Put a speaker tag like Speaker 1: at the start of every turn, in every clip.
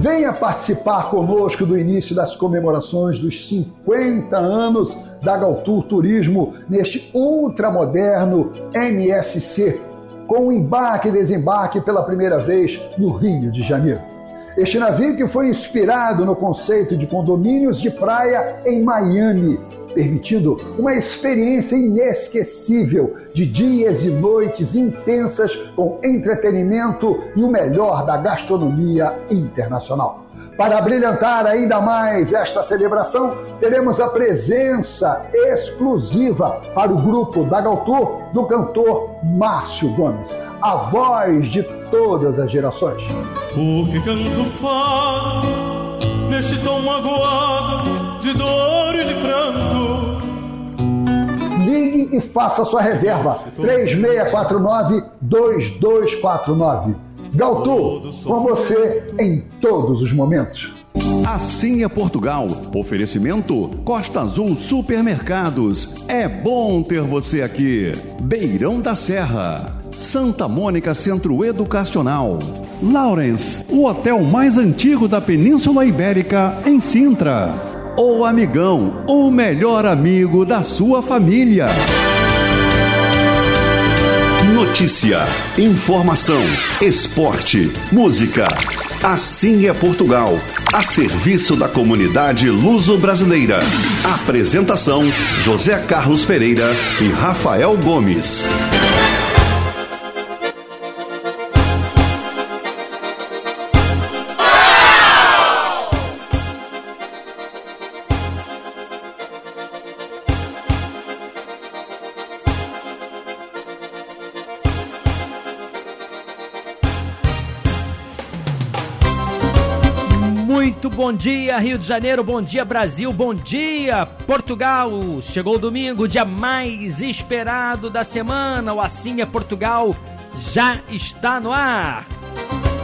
Speaker 1: Venha participar conosco do início das comemorações dos 50 anos da Galtur Turismo neste ultramoderno MSC, com embarque e desembarque pela primeira vez no Rio de Janeiro. Este navio que foi inspirado no conceito de condomínios de praia em Miami, permitindo uma experiência inesquecível de dias e noites intensas com entretenimento e o melhor da gastronomia internacional. Para brilhantar ainda mais esta celebração, teremos a presença exclusiva para o grupo da Galtur do cantor Márcio Gomes, a voz de todas as gerações.
Speaker 2: O que canto fado neste tom magoado de dor E
Speaker 1: faça sua reserva. 3649-2249. Galtu, com você em todos os momentos.
Speaker 3: Assim é Portugal. Oferecimento Costa Azul Supermercados. É bom ter você aqui. Beirão da Serra. Santa Mônica Centro Educacional. Lawrence, o hotel mais antigo da Península Ibérica, em Sintra. O Amigão, o melhor amigo da sua família. Notícia, informação, esporte, música. Assim é Portugal, a serviço da comunidade luso-brasileira. Apresentação: José Carlos Pereira e Rafael Gomes.
Speaker 4: Bom dia, Rio de Janeiro, bom dia, Brasil, bom dia, Portugal. Chegou o domingo, dia mais esperado da semana. O Assim é Portugal já está no ar.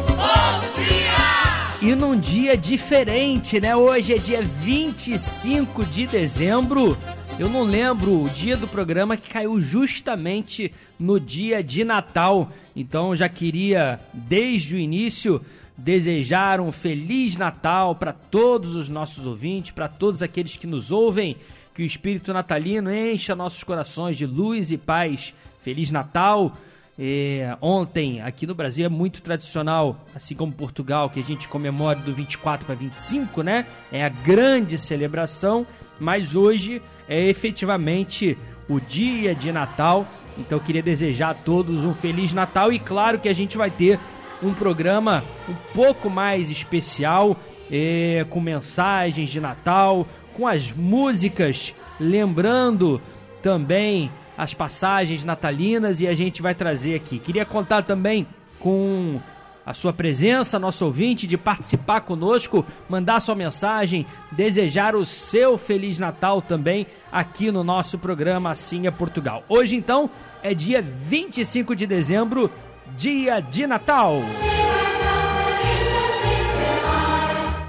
Speaker 5: Bom dia!
Speaker 4: E num dia diferente, né? Hoje é dia 25 de dezembro. Eu não lembro o dia do programa que caiu justamente no dia de Natal. Então já queria, desde o início, desejar um feliz Natal para todos os nossos ouvintes, para todos aqueles que nos ouvem, que o espírito natalino encha nossos corações de luz e paz. Feliz Natal! É, ontem, aqui no Brasil, é muito tradicional, assim como Portugal, que a gente comemora do 24 para 25, né? É a grande celebração, mas hoje é efetivamente o dia de Natal. Então, eu queria desejar a todos um Feliz Natal e, claro, que a gente vai ter um programa um pouco mais especial, é, com mensagens de Natal, com as músicas, lembrando também as passagens natalinas e a gente vai trazer aqui. Queria contar também com a sua presença, nosso ouvinte, de participar conosco, mandar sua mensagem, desejar o seu Feliz Natal também aqui no nosso programa Assim é Portugal. Hoje, então, é dia 25 de dezembro dia de Natal.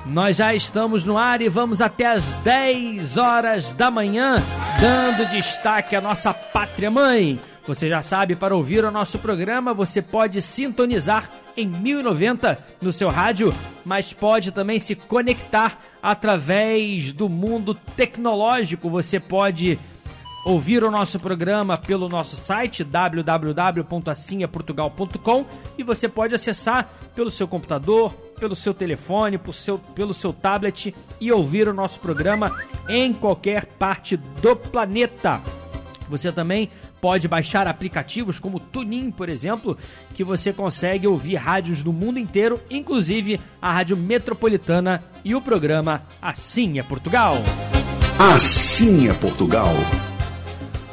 Speaker 4: Nós já estamos no ar e vamos até as 10 horas da manhã, dando destaque à nossa pátria mãe. Você já sabe, para ouvir o nosso programa, você pode sintonizar em 1090 no seu rádio, mas pode também se conectar através do mundo tecnológico. Você pode ouvir o nosso programa pelo nosso site www.assinhaportugal.com e você pode acessar pelo seu computador, pelo seu telefone, pelo seu, pelo seu tablet e ouvir o nosso programa em qualquer parte do planeta. Você também pode baixar aplicativos como Tunin, por exemplo, que você consegue ouvir rádios do mundo inteiro, inclusive a Rádio Metropolitana e o programa Assim é Portugal.
Speaker 3: Assim é Portugal.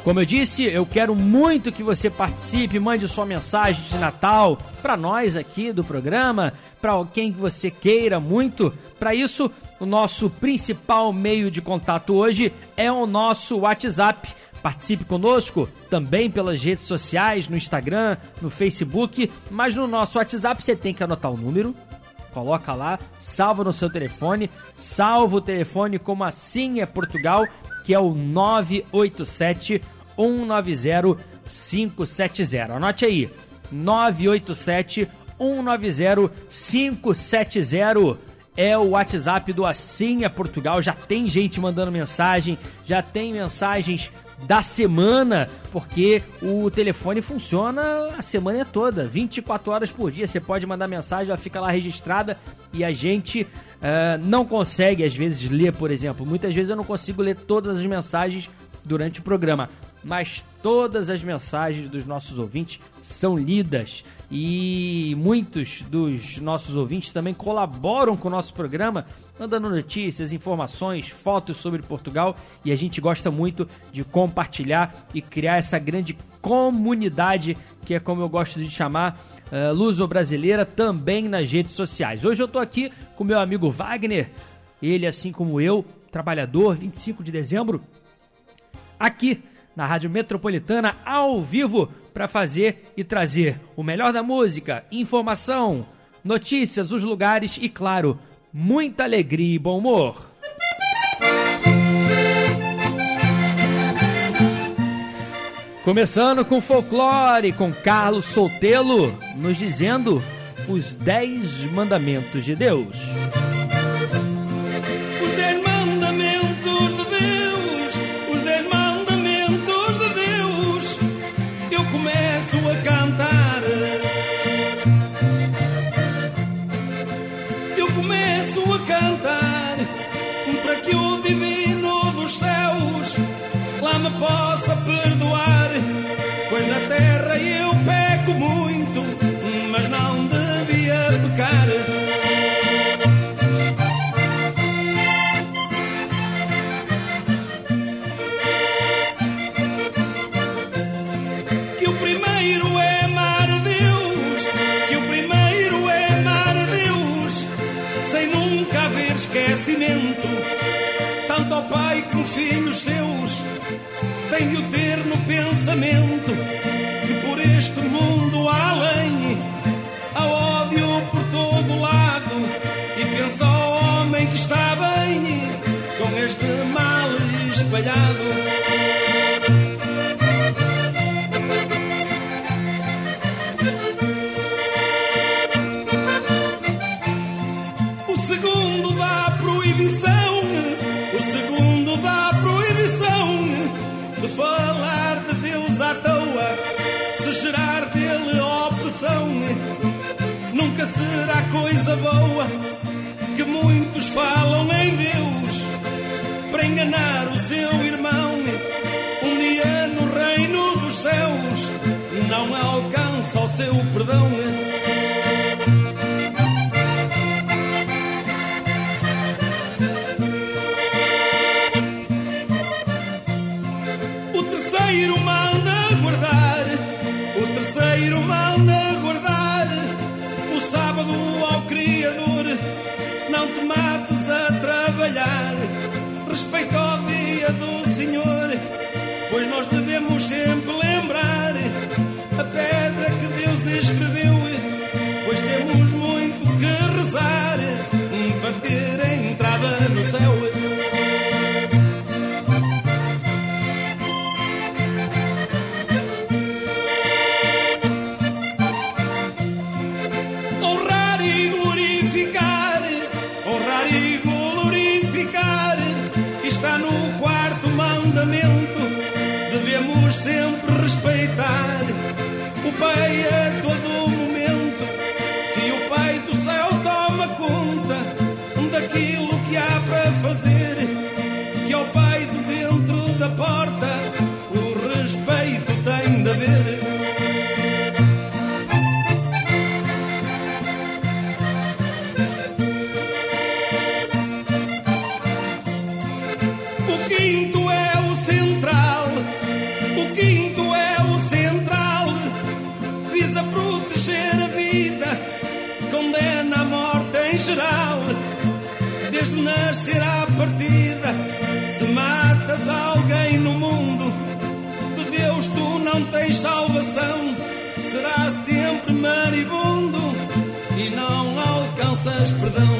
Speaker 4: Como eu disse, eu quero muito que você participe, mande sua mensagem de Natal para nós aqui do programa, para quem que você queira muito. Para isso, o nosso principal meio de contato hoje é o nosso WhatsApp. Participe conosco também pelas redes sociais, no Instagram, no Facebook, mas no nosso WhatsApp você tem que anotar o número, coloca lá, salva no seu telefone, salva o telefone como assim é Portugal, que é o 987 190 570. Anote aí, 987 190 570. é o WhatsApp do Assim é Portugal. Já tem gente mandando mensagem, já tem mensagens da semana, porque o telefone funciona a semana toda, 24 horas por dia. Você pode mandar mensagem, ela fica lá registrada e a gente uh, não consegue, às vezes, ler, por exemplo. Muitas vezes eu não consigo ler todas as mensagens durante o programa, mas todas as mensagens dos nossos ouvintes são lidas e muitos dos nossos ouvintes também colaboram com o nosso programa, mandando notícias, informações, fotos sobre Portugal e a gente gosta muito de compartilhar e criar essa grande comunidade que é como eu gosto de chamar uh, luso-brasileira também nas redes sociais. Hoje eu estou aqui com meu amigo Wagner, ele assim como eu, trabalhador, 25 de dezembro, aqui na Rádio Metropolitana ao vivo para fazer e trazer o melhor da música, informação, notícias, os lugares e, claro, muita alegria e bom humor. Começando com folclore, com Carlos Soltelo nos dizendo os Dez Mandamentos de Deus.
Speaker 6: Pensamento que por este mundo além seu perdão. O terceiro manda guardar, o terceiro manda sábado ao Criador, não te mates a trabalhar. Respeito ao dia do Senhor, pois nós devemos sempre lembrar salvação. Será sempre maribundo e não alcanças perdão.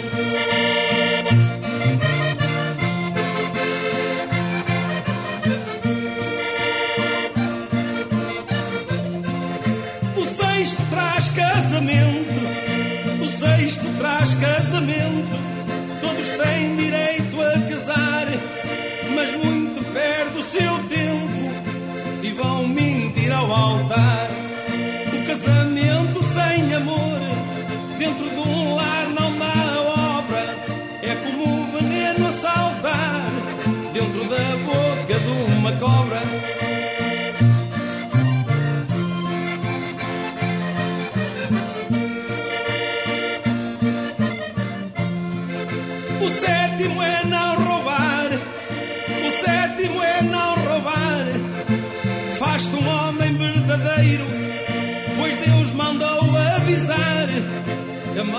Speaker 6: O sexto traz casamento sexto traz casamento todos têm direito a casar, mas muito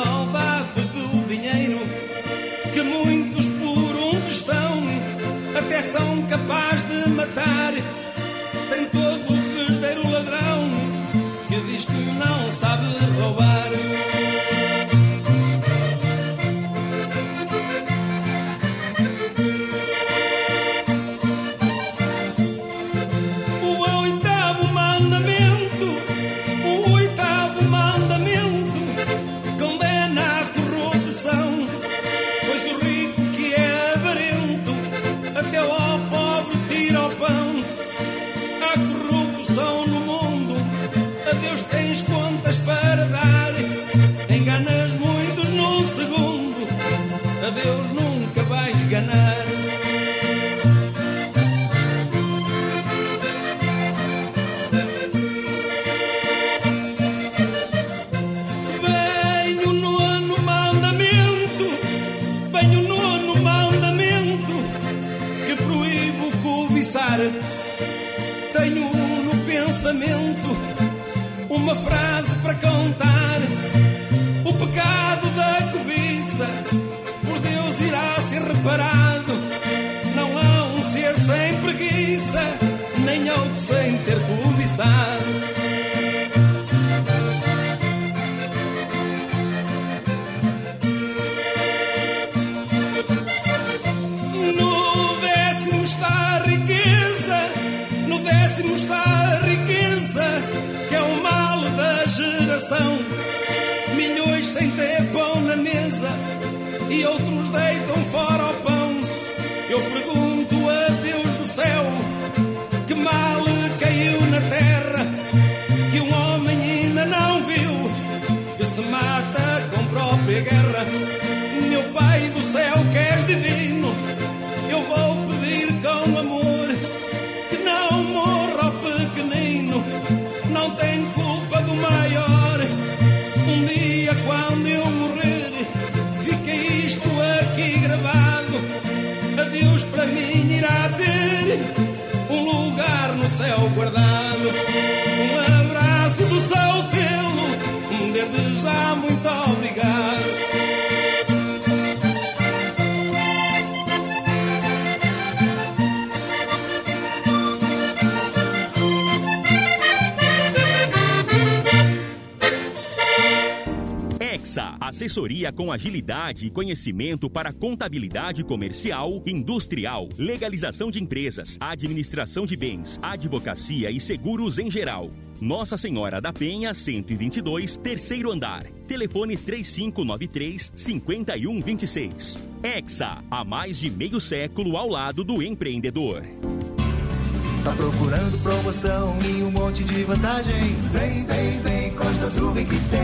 Speaker 6: a maldade do dinheiro, que muitos por um tostão até são capazes de matar. Tem todo
Speaker 7: assessoria com agilidade e conhecimento para contabilidade comercial, industrial, legalização de empresas, administração de bens, advocacia e seguros em geral. Nossa Senhora da Penha, 122, terceiro andar. Telefone 3593 5126. Exa, há mais de meio século ao lado do empreendedor.
Speaker 8: Tá procurando promoção e um monte de vantagem? Vem, vem, vem, Costa Azul vem que tem.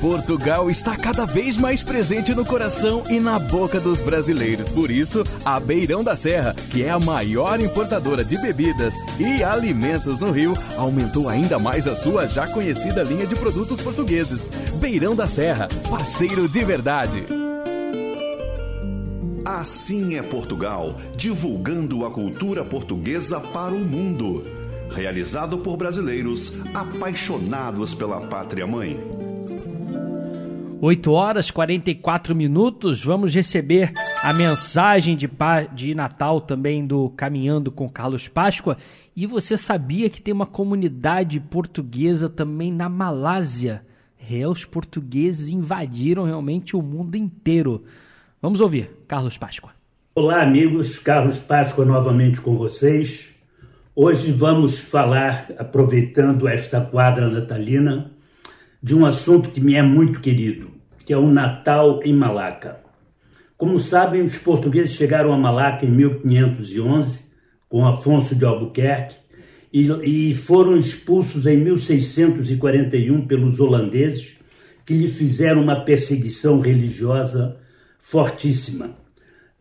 Speaker 9: Portugal está cada vez mais presente no coração e na boca dos brasileiros. Por isso, a Beirão da Serra, que é a maior importadora de bebidas e alimentos no Rio, aumentou ainda mais a sua já conhecida linha de produtos portugueses. Beirão da Serra, parceiro de verdade.
Speaker 3: Assim é Portugal, divulgando a cultura portuguesa para o mundo. Realizado por brasileiros apaixonados pela pátria mãe.
Speaker 4: 8 horas 44 minutos. Vamos receber a mensagem de, de Natal também do Caminhando com Carlos Páscoa. E você sabia que tem uma comunidade portuguesa também na Malásia? É, os portugueses invadiram realmente o mundo inteiro. Vamos ouvir, Carlos Páscoa.
Speaker 10: Olá, amigos. Carlos Páscoa novamente com vocês. Hoje vamos falar, aproveitando esta quadra natalina, de um assunto que me é muito querido, que é o Natal em Malaca. Como sabem, os portugueses chegaram a Malaca em 1511 com Afonso de Albuquerque e, e foram expulsos em 1641 pelos holandeses, que lhe fizeram uma perseguição religiosa fortíssima.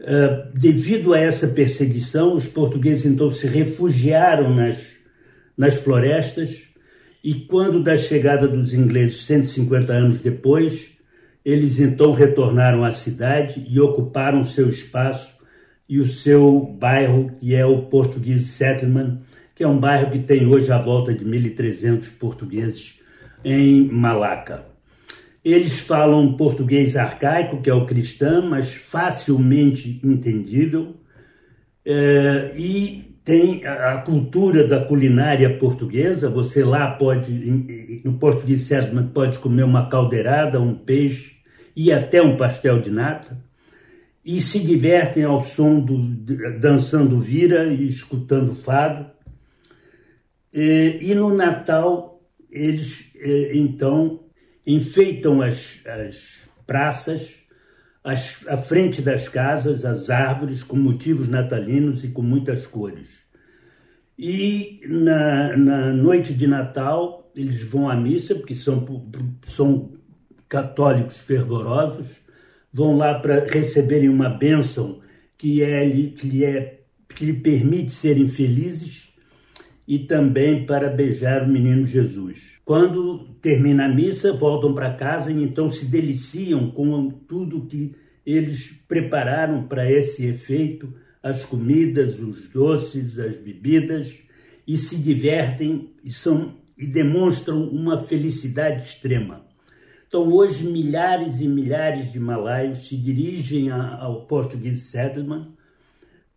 Speaker 10: Uh, devido a essa perseguição, os portugueses então se refugiaram nas, nas florestas e quando da chegada dos ingleses 150 anos depois, eles então retornaram à cidade e ocuparam seu espaço e o seu bairro, que é o Portuguese Settlement, que é um bairro que tem hoje a volta de 1.300 portugueses em Malaca. Eles falam português arcaico, que é o cristão, mas facilmente entendível, é, e tem a, cultura da culinária portuguesa. Você lá pode, no português Settlement, pode comer uma caldeirada, um peixe e até um pastel de nata e se divertem ao som do dançando vira e escutando fado. E, e no Natal eles então enfeitam as, as praças, as, a frente das casas, as árvores com motivos natalinos e com muitas cores. E na, na noite de Natal eles vão à missa, porque são, são católicos fervorosos, vão lá para receberem uma bênção que, é, que, lhe é, que lhe permite serem felizes e também para beijar o menino Jesus. Quando termina a missa, voltam para casa e então se deliciam com tudo que eles prepararam para esse efeito, as comidas, os doces, as bebidas, e se divertem e, são, e demonstram uma felicidade extrema. Então, hoje, milhares e milhares de malaios se dirigem ao Portuguese Settlement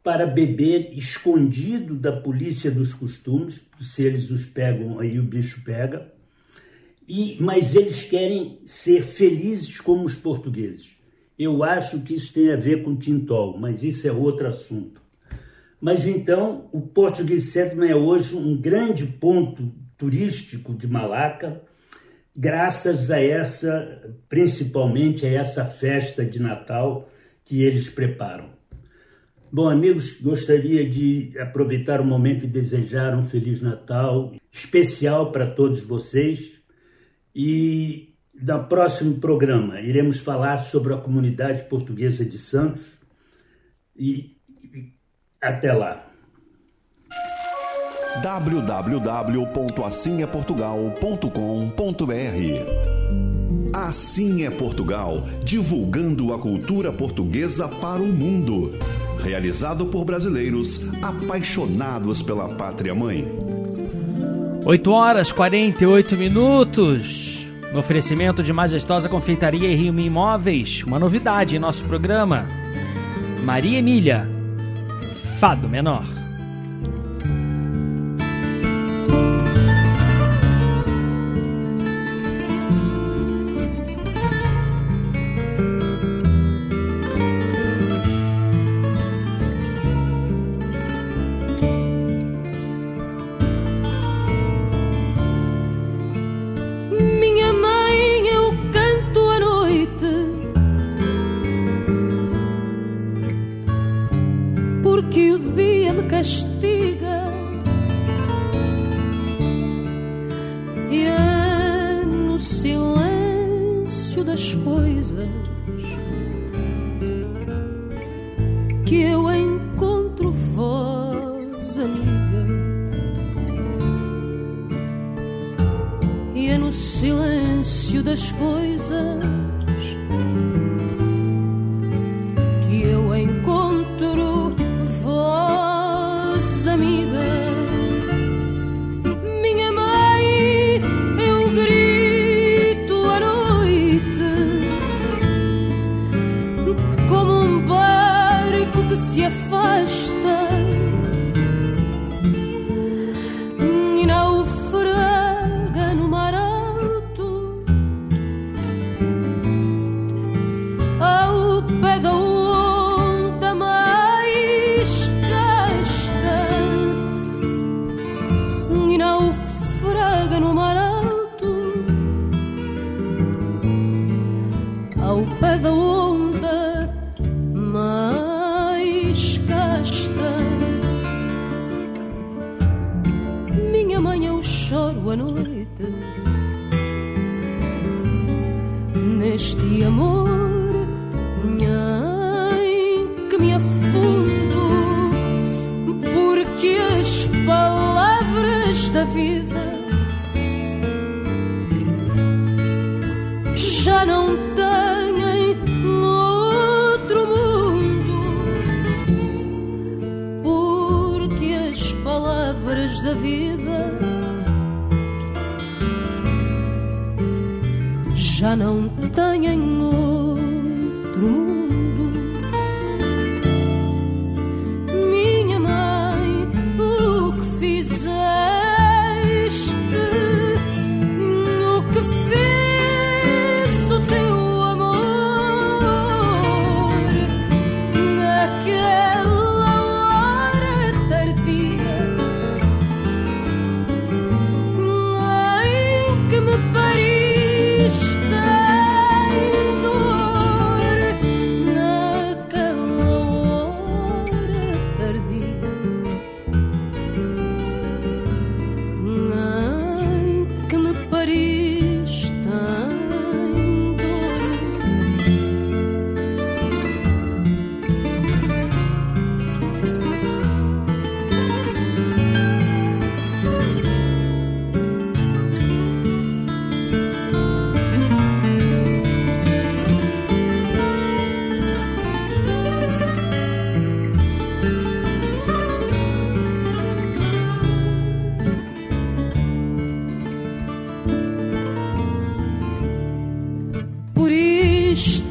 Speaker 10: para beber escondido da polícia dos costumes, se eles os pegam, aí o bicho pega. E, mas eles querem ser felizes como os portugueses. Eu acho que isso tem a ver com Tintol, mas isso é outro assunto. Mas então, o Portuguese Settlement é hoje um grande ponto turístico de Malaca, graças a essa, principalmente a essa festa de Natal que eles preparam. Bom, amigos, gostaria de aproveitar o momento e desejar um Feliz Natal especial para todos vocês. E no próximo programa iremos falar sobre a comunidade portuguesa de Santos. E até lá
Speaker 3: www.assimeportugal.com.br Assim é Portugal, divulgando a cultura portuguesa para o mundo. Realizado por brasileiros apaixonados pela pátria mãe.
Speaker 4: 8 horas 48 minutos. No oferecimento de majestosa confeitaria e Rio Imóveis, uma novidade em nosso programa. Maria Emília, Fado Menor.
Speaker 11: é no silêncio das coisas.
Speaker 12: Imóveis.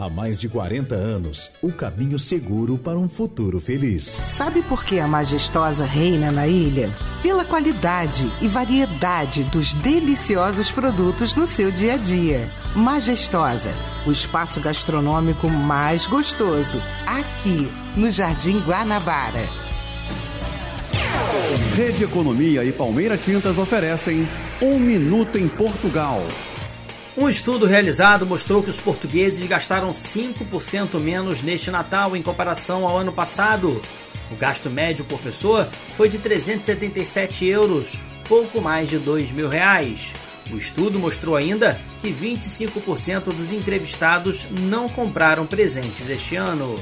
Speaker 12: Há mais de 40 anos, o caminho seguro para um futuro feliz.
Speaker 13: Sabe por que a majestosa reina na ilha? Pela qualidade e variedade dos deliciosos produtos no seu dia a dia. Majestosa, o espaço gastronômico mais gostoso, aqui no Jardim Guanabara.
Speaker 3: Rede Economia e Palmeira Tintas oferecem Um Minuto em Portugal
Speaker 4: um estudo realizado mostrou que os portugueses gastaram 5% menos neste Natal em comparação ao ano passado. O gasto médio por pessoa foi de 377 euros, pouco mais de 2 mil reais. O estudo mostrou ainda que 25% dos entrevistados não compraram presentes este ano.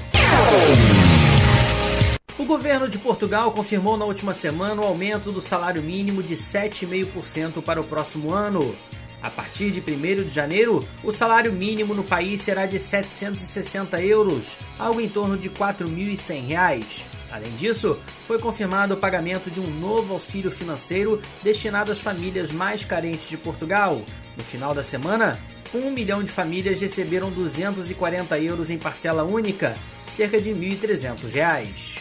Speaker 4: O governo de Portugal confirmou na última semana o aumento do salário mínimo de 7,5% para o próximo ano. A partir de 1 de janeiro, o salário mínimo no país será de 760 euros, algo em torno de R$ 4.100. Além disso, foi confirmado o pagamento de um novo auxílio financeiro destinado às famílias mais carentes de Portugal. No final da semana, um milhão de famílias receberam 240 euros em parcela única, cerca de R$ 1.300.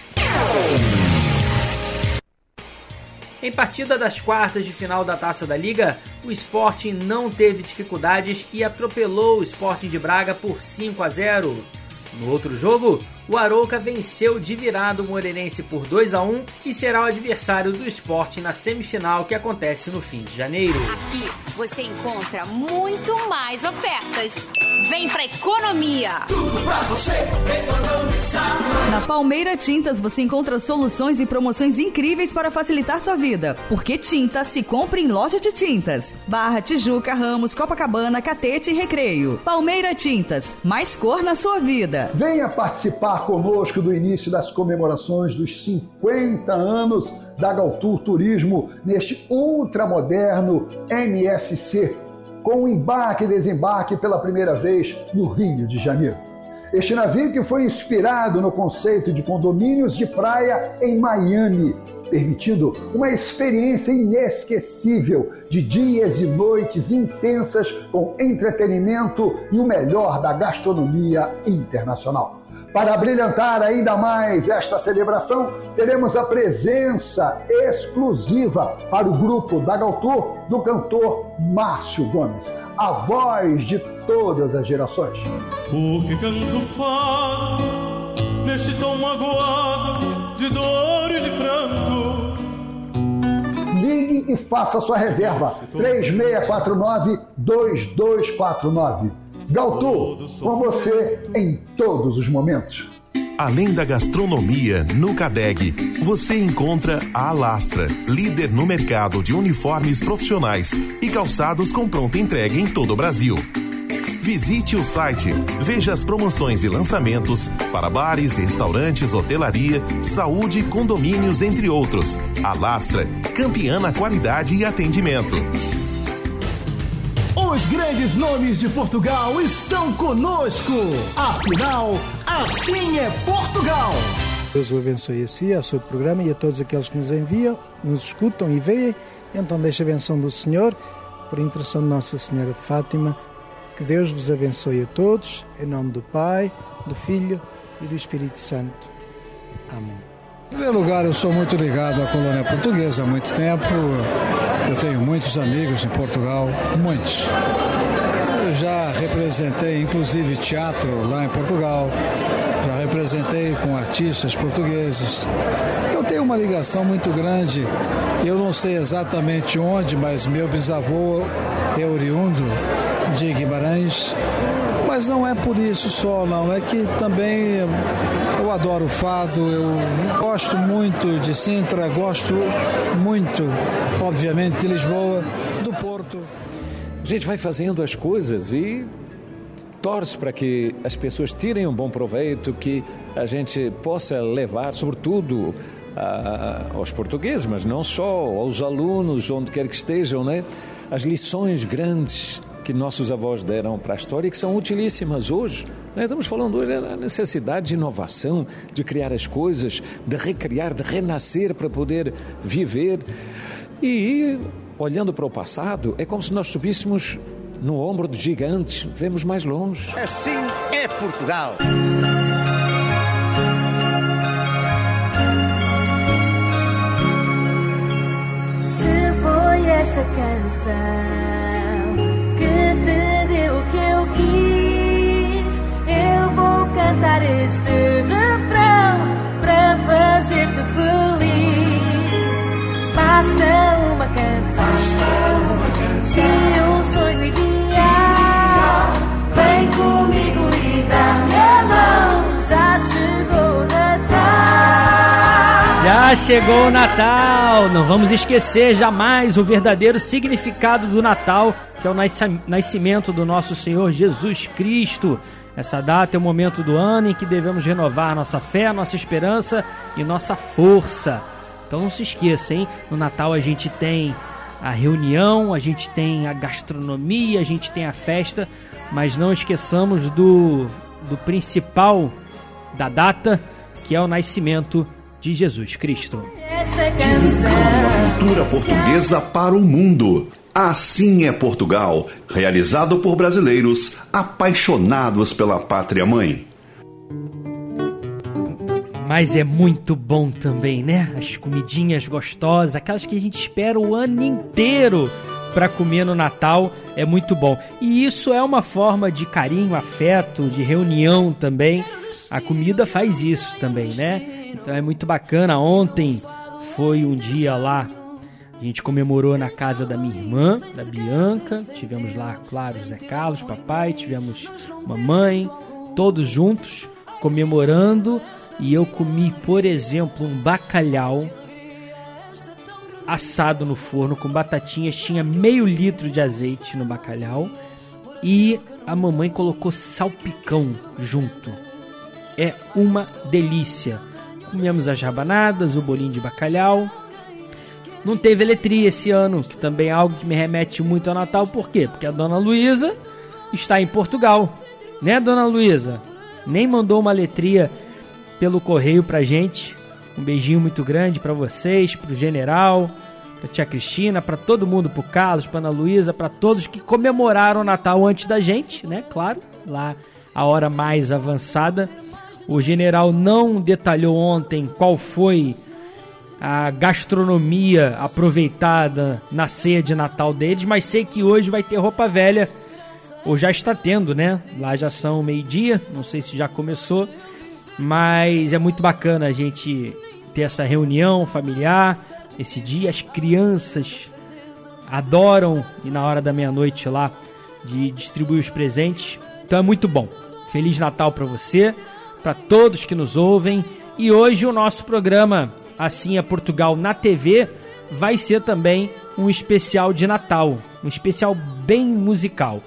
Speaker 4: Em partida das quartas de final da Taça da Liga, o Sporting não teve dificuldades e atropelou o Sporting de Braga por 5 a 0. No outro jogo, o Arouca venceu de virada o Moreirense por 2 a 1 e será o adversário do esporte na semifinal que acontece no fim de janeiro.
Speaker 14: Aqui você encontra muito mais ofertas. Vem pra economia!
Speaker 15: Tudo pra você economizar.
Speaker 16: Na Palmeira Tintas você encontra soluções e promoções incríveis para facilitar sua vida. Porque tinta se compra em loja de tintas. Barra, Tijuca, Ramos, Copacabana, Catete e Recreio. Palmeira Tintas, mais cor na sua vida.
Speaker 1: Venha participar conosco do início das comemorações dos 50 anos da Galtur Turismo neste ultramoderno MSC, com embarque e desembarque pela primeira vez no Rio de Janeiro. Este navio que foi inspirado no conceito de condomínios de praia em Miami, permitindo uma experiência inesquecível de dias e noites intensas com entretenimento e o melhor da gastronomia internacional. Para brilhantar ainda mais esta celebração, teremos a presença exclusiva para o grupo da Galtur do cantor Márcio Gomes, a voz de todas as gerações.
Speaker 2: Porque canto fado neste tom magoado de dor e de pranto.
Speaker 1: Ligue e faça sua reserva. 3649-2249. Galtu, com você em todos os momentos.
Speaker 17: Além da gastronomia, no Cadeg, você encontra a Alastra, líder no mercado de uniformes profissionais e calçados com pronta entrega em todo o Brasil. Visite o site, veja as promoções e lançamentos para bares, restaurantes, hotelaria, saúde, condomínios, entre outros. Alastra, campeã na qualidade e atendimento.
Speaker 18: Os grandes nomes de Portugal estão conosco. Afinal, assim é Portugal.
Speaker 19: Deus o abençoe a si, ao seu programa e a todos aqueles que nos enviam, nos escutam e veem. Então deixa a benção do Senhor, por intercessão de Nossa Senhora de Fátima, que Deus vos abençoe a todos, em nome do Pai, do Filho e do Espírito Santo. Amém.
Speaker 20: Em primeiro lugar, eu sou muito ligado à colônia portuguesa há muito tempo. Eu tenho muitos amigos em Portugal, muitos. Eu já representei, inclusive, teatro lá em Portugal. Já representei com artistas portugueses. Eu tenho uma ligação muito grande. Eu não sei exatamente onde, mas meu bisavô é oriundo de Guimarães. Mas não é por isso só, não. É que também eu adoro o fado, eu gosto muito de Sintra, gosto muito, obviamente, de Lisboa, do Porto.
Speaker 21: A gente vai fazendo as coisas e torce para que as pessoas tirem um bom proveito, que a gente possa levar, sobretudo, a, aos portugueses, mas não só, aos alunos, onde quer que estejam, né? as lições grandes que nossos avós deram para a história e que são utilíssimas hoje. Nós estamos falando hoje da necessidade de inovação, de criar as coisas, de recriar, de renascer para poder viver. E olhando para o passado, é como se nós subíssemos no ombro de gigantes, vemos mais longe.
Speaker 22: Assim é Portugal.
Speaker 23: Se foi esta canção te deu o que eu quis, eu vou cantar este refrão para fazer-te feliz. Basta uma canção, e um sonho ideal. Vem comigo e dá-me a mão, já chegou.
Speaker 4: Já chegou o Natal! Não vamos esquecer jamais o verdadeiro significado do Natal, que é o nasci- nascimento do nosso Senhor Jesus Cristo. Essa data é o momento do ano em que devemos renovar nossa fé, nossa esperança e nossa força. Então não se esqueça, hein? No Natal a gente tem a reunião, a gente tem a gastronomia, a gente tem a festa, mas não esqueçamos do, do principal da data, que é o nascimento de Jesus Cristo.
Speaker 3: Cultura portuguesa para o mundo. Assim é Portugal, realizado por brasileiros apaixonados pela pátria mãe.
Speaker 4: Mas é muito bom também, né? As comidinhas gostosas, aquelas que a gente espera o ano inteiro para comer no Natal é muito bom. E isso é uma forma de carinho, afeto, de reunião também. A comida faz isso também, né? Então é muito bacana. Ontem foi um dia lá, a gente comemorou na casa da minha irmã, da Bianca. Tivemos lá, claro, Zé Carlos, papai, tivemos mamãe, todos juntos comemorando. E eu comi, por exemplo, um bacalhau assado no forno com batatinhas, tinha meio litro de azeite no bacalhau e a mamãe colocou salpicão junto. É uma delícia. Comemos as rabanadas, o bolinho de bacalhau. Não teve letria esse ano, que também é algo que me remete muito ao Natal. Por quê? Porque a dona Luísa está em Portugal. Né, dona Luísa? Nem mandou uma letria pelo correio pra gente. Um beijinho muito grande para vocês, pro general, pra tia Cristina, para todo mundo, pro Carlos, pra Ana Luísa, para todos que comemoraram o Natal antes da gente, né? Claro, lá a hora mais avançada. O general não detalhou ontem qual foi a gastronomia aproveitada na ceia de Natal deles, mas sei que hoje vai ter roupa velha, ou já está tendo, né? Lá já são meio-dia, não sei se já começou, mas é muito bacana a gente ter essa reunião familiar esse dia. As crianças adoram e na hora da meia-noite lá de distribuir os presentes. Então é muito bom. Feliz Natal para você, para todos que nos ouvem. E hoje o nosso programa Assim é Portugal na TV vai ser também um especial de Natal, um especial bem musical.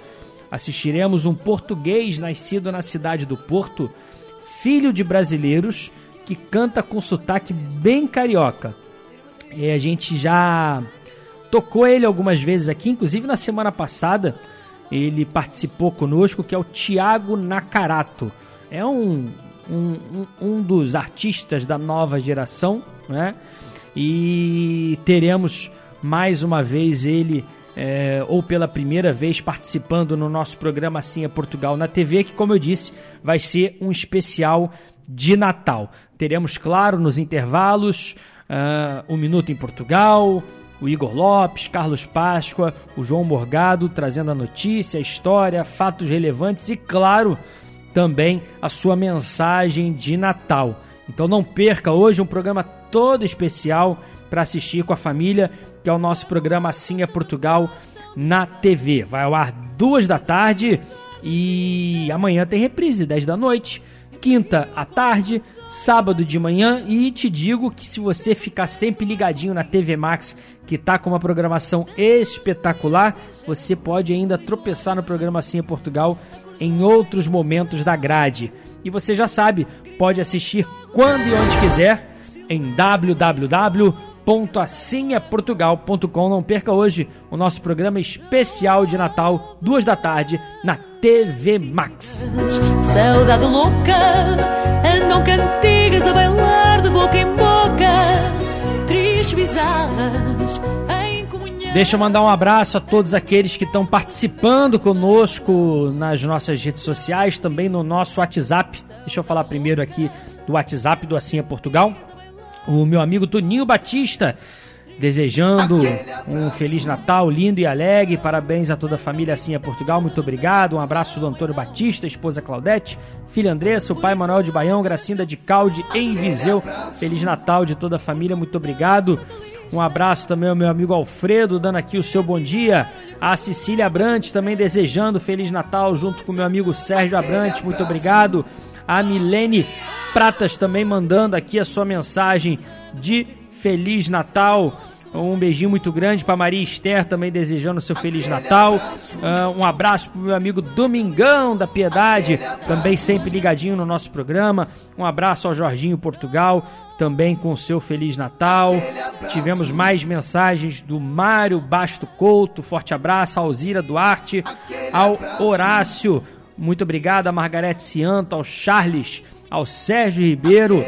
Speaker 4: Assistiremos um português nascido na cidade do Porto, filho de brasileiros, que canta com sotaque bem carioca. E a gente já tocou ele algumas vezes aqui, inclusive na semana passada ele participou conosco, que é o Tiago Nakarato. É um, um, um dos artistas da nova geração, né? E teremos mais uma vez ele, é, ou pela primeira vez, participando no nosso programa Assim é Portugal na TV, que, como eu disse, vai ser um especial de Natal. Teremos, claro, nos intervalos, uh, Um Minuto em Portugal, o Igor Lopes, Carlos Páscoa, o João Morgado trazendo a notícia, a história, fatos relevantes e, claro, também a sua mensagem de Natal. Então não perca hoje um programa todo especial para assistir com a família, que é o nosso programa Assim é Portugal na TV. Vai ao ar duas da tarde e amanhã tem reprise, 10 da noite, quinta à tarde, sábado de manhã e te digo que se você ficar sempre ligadinho na TV Max, que tá com uma programação espetacular, você pode ainda tropeçar no programa Assim em Portugal em outros momentos da grade. E você já sabe, pode assistir quando e onde quiser em www.assimeportugal.com. Não perca hoje o nosso programa especial de Natal, duas da tarde, na TV Max.
Speaker 23: Saudade louca, andam cantigas a bailar de boca em boca, tristes bizarras.
Speaker 4: Deixa eu mandar um abraço a todos aqueles que estão participando conosco nas nossas redes sociais, também no nosso WhatsApp. Deixa eu falar primeiro aqui do WhatsApp do Assim é Portugal. O meu amigo Toninho Batista desejando um Feliz Natal lindo e alegre. Parabéns a toda a família Assim é Portugal. Muito obrigado. Um abraço do Antônio Batista, esposa Claudete, filha Andressa, o pai Manuel de Baião, Gracinda de Calde em Viseu. Feliz Natal de toda a família. Muito obrigado. Um abraço também ao meu amigo Alfredo, dando aqui o seu bom dia. A Cecília Abrantes também desejando Feliz Natal junto com meu amigo Sérgio Abrantes. Muito obrigado. A Milene Pratas também mandando aqui a sua mensagem de Feliz Natal. Um beijinho muito grande para Maria Esther, também desejando seu Feliz Natal. Uh, um abraço para o meu amigo Domingão da Piedade, também sempre ligadinho no nosso programa. Um abraço ao Jorginho Portugal, também com seu Feliz Natal. Tivemos mais mensagens do Mário Basto Couto, forte abraço, Alzira Duarte, ao Horácio. Muito obrigado a Margarete Cianto, ao Charles ao Sérgio Ribeiro.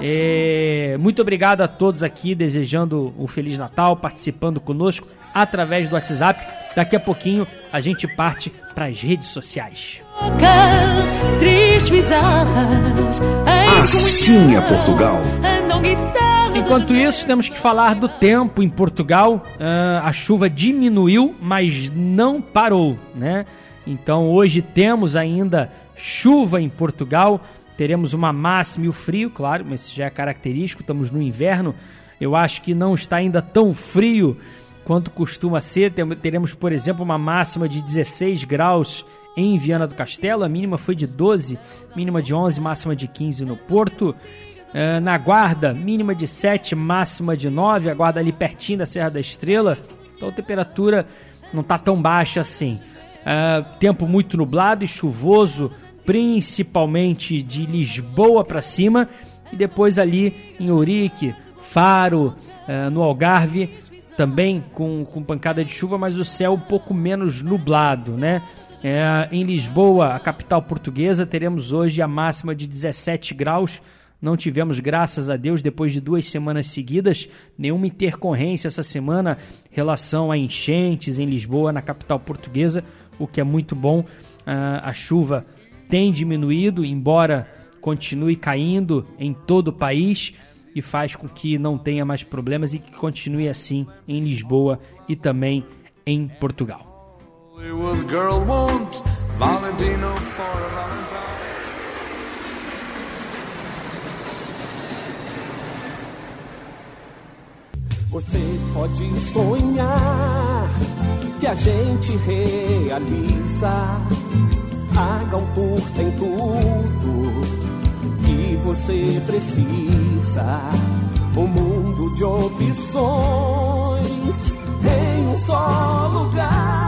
Speaker 4: É, muito obrigado a todos aqui, desejando um Feliz Natal, participando conosco através do WhatsApp. Daqui a pouquinho a gente parte para as redes sociais.
Speaker 3: Assim é Portugal.
Speaker 4: Enquanto isso, temos que falar do tempo em Portugal. Uh, a chuva diminuiu, mas não parou, né? Então hoje temos ainda chuva em Portugal. Teremos uma máxima e o frio, claro, mas isso já é característico. Estamos no inverno. Eu acho que não está ainda tão frio quanto costuma ser. Teremos, por exemplo, uma máxima de 16 graus em Viana do Castelo. A mínima foi de 12, mínima de 11, máxima de 15 no Porto. Uh, na Guarda, mínima de 7, máxima de 9. A Guarda ali pertinho da Serra da Estrela. Então a temperatura não está tão baixa assim. Uh, tempo muito nublado e chuvoso, principalmente de Lisboa para cima. E depois ali em Ourique, Faro, uh, no Algarve, também com, com pancada de chuva, mas o céu um pouco menos nublado, né? É, em Lisboa, a capital portuguesa, teremos hoje a máxima de 17 graus não tivemos, graças a Deus, depois de duas semanas seguidas, nenhuma intercorrência essa semana em relação a enchentes em Lisboa, na capital portuguesa, o que é muito bom. Uh, a chuva tem diminuído, embora continue caindo em todo o país e faz com que não tenha mais problemas e que continue assim em Lisboa e também em Portugal.
Speaker 24: Você pode sonhar que a gente realiza. A Galtour tem tudo que você precisa. Um mundo de opções em um só lugar.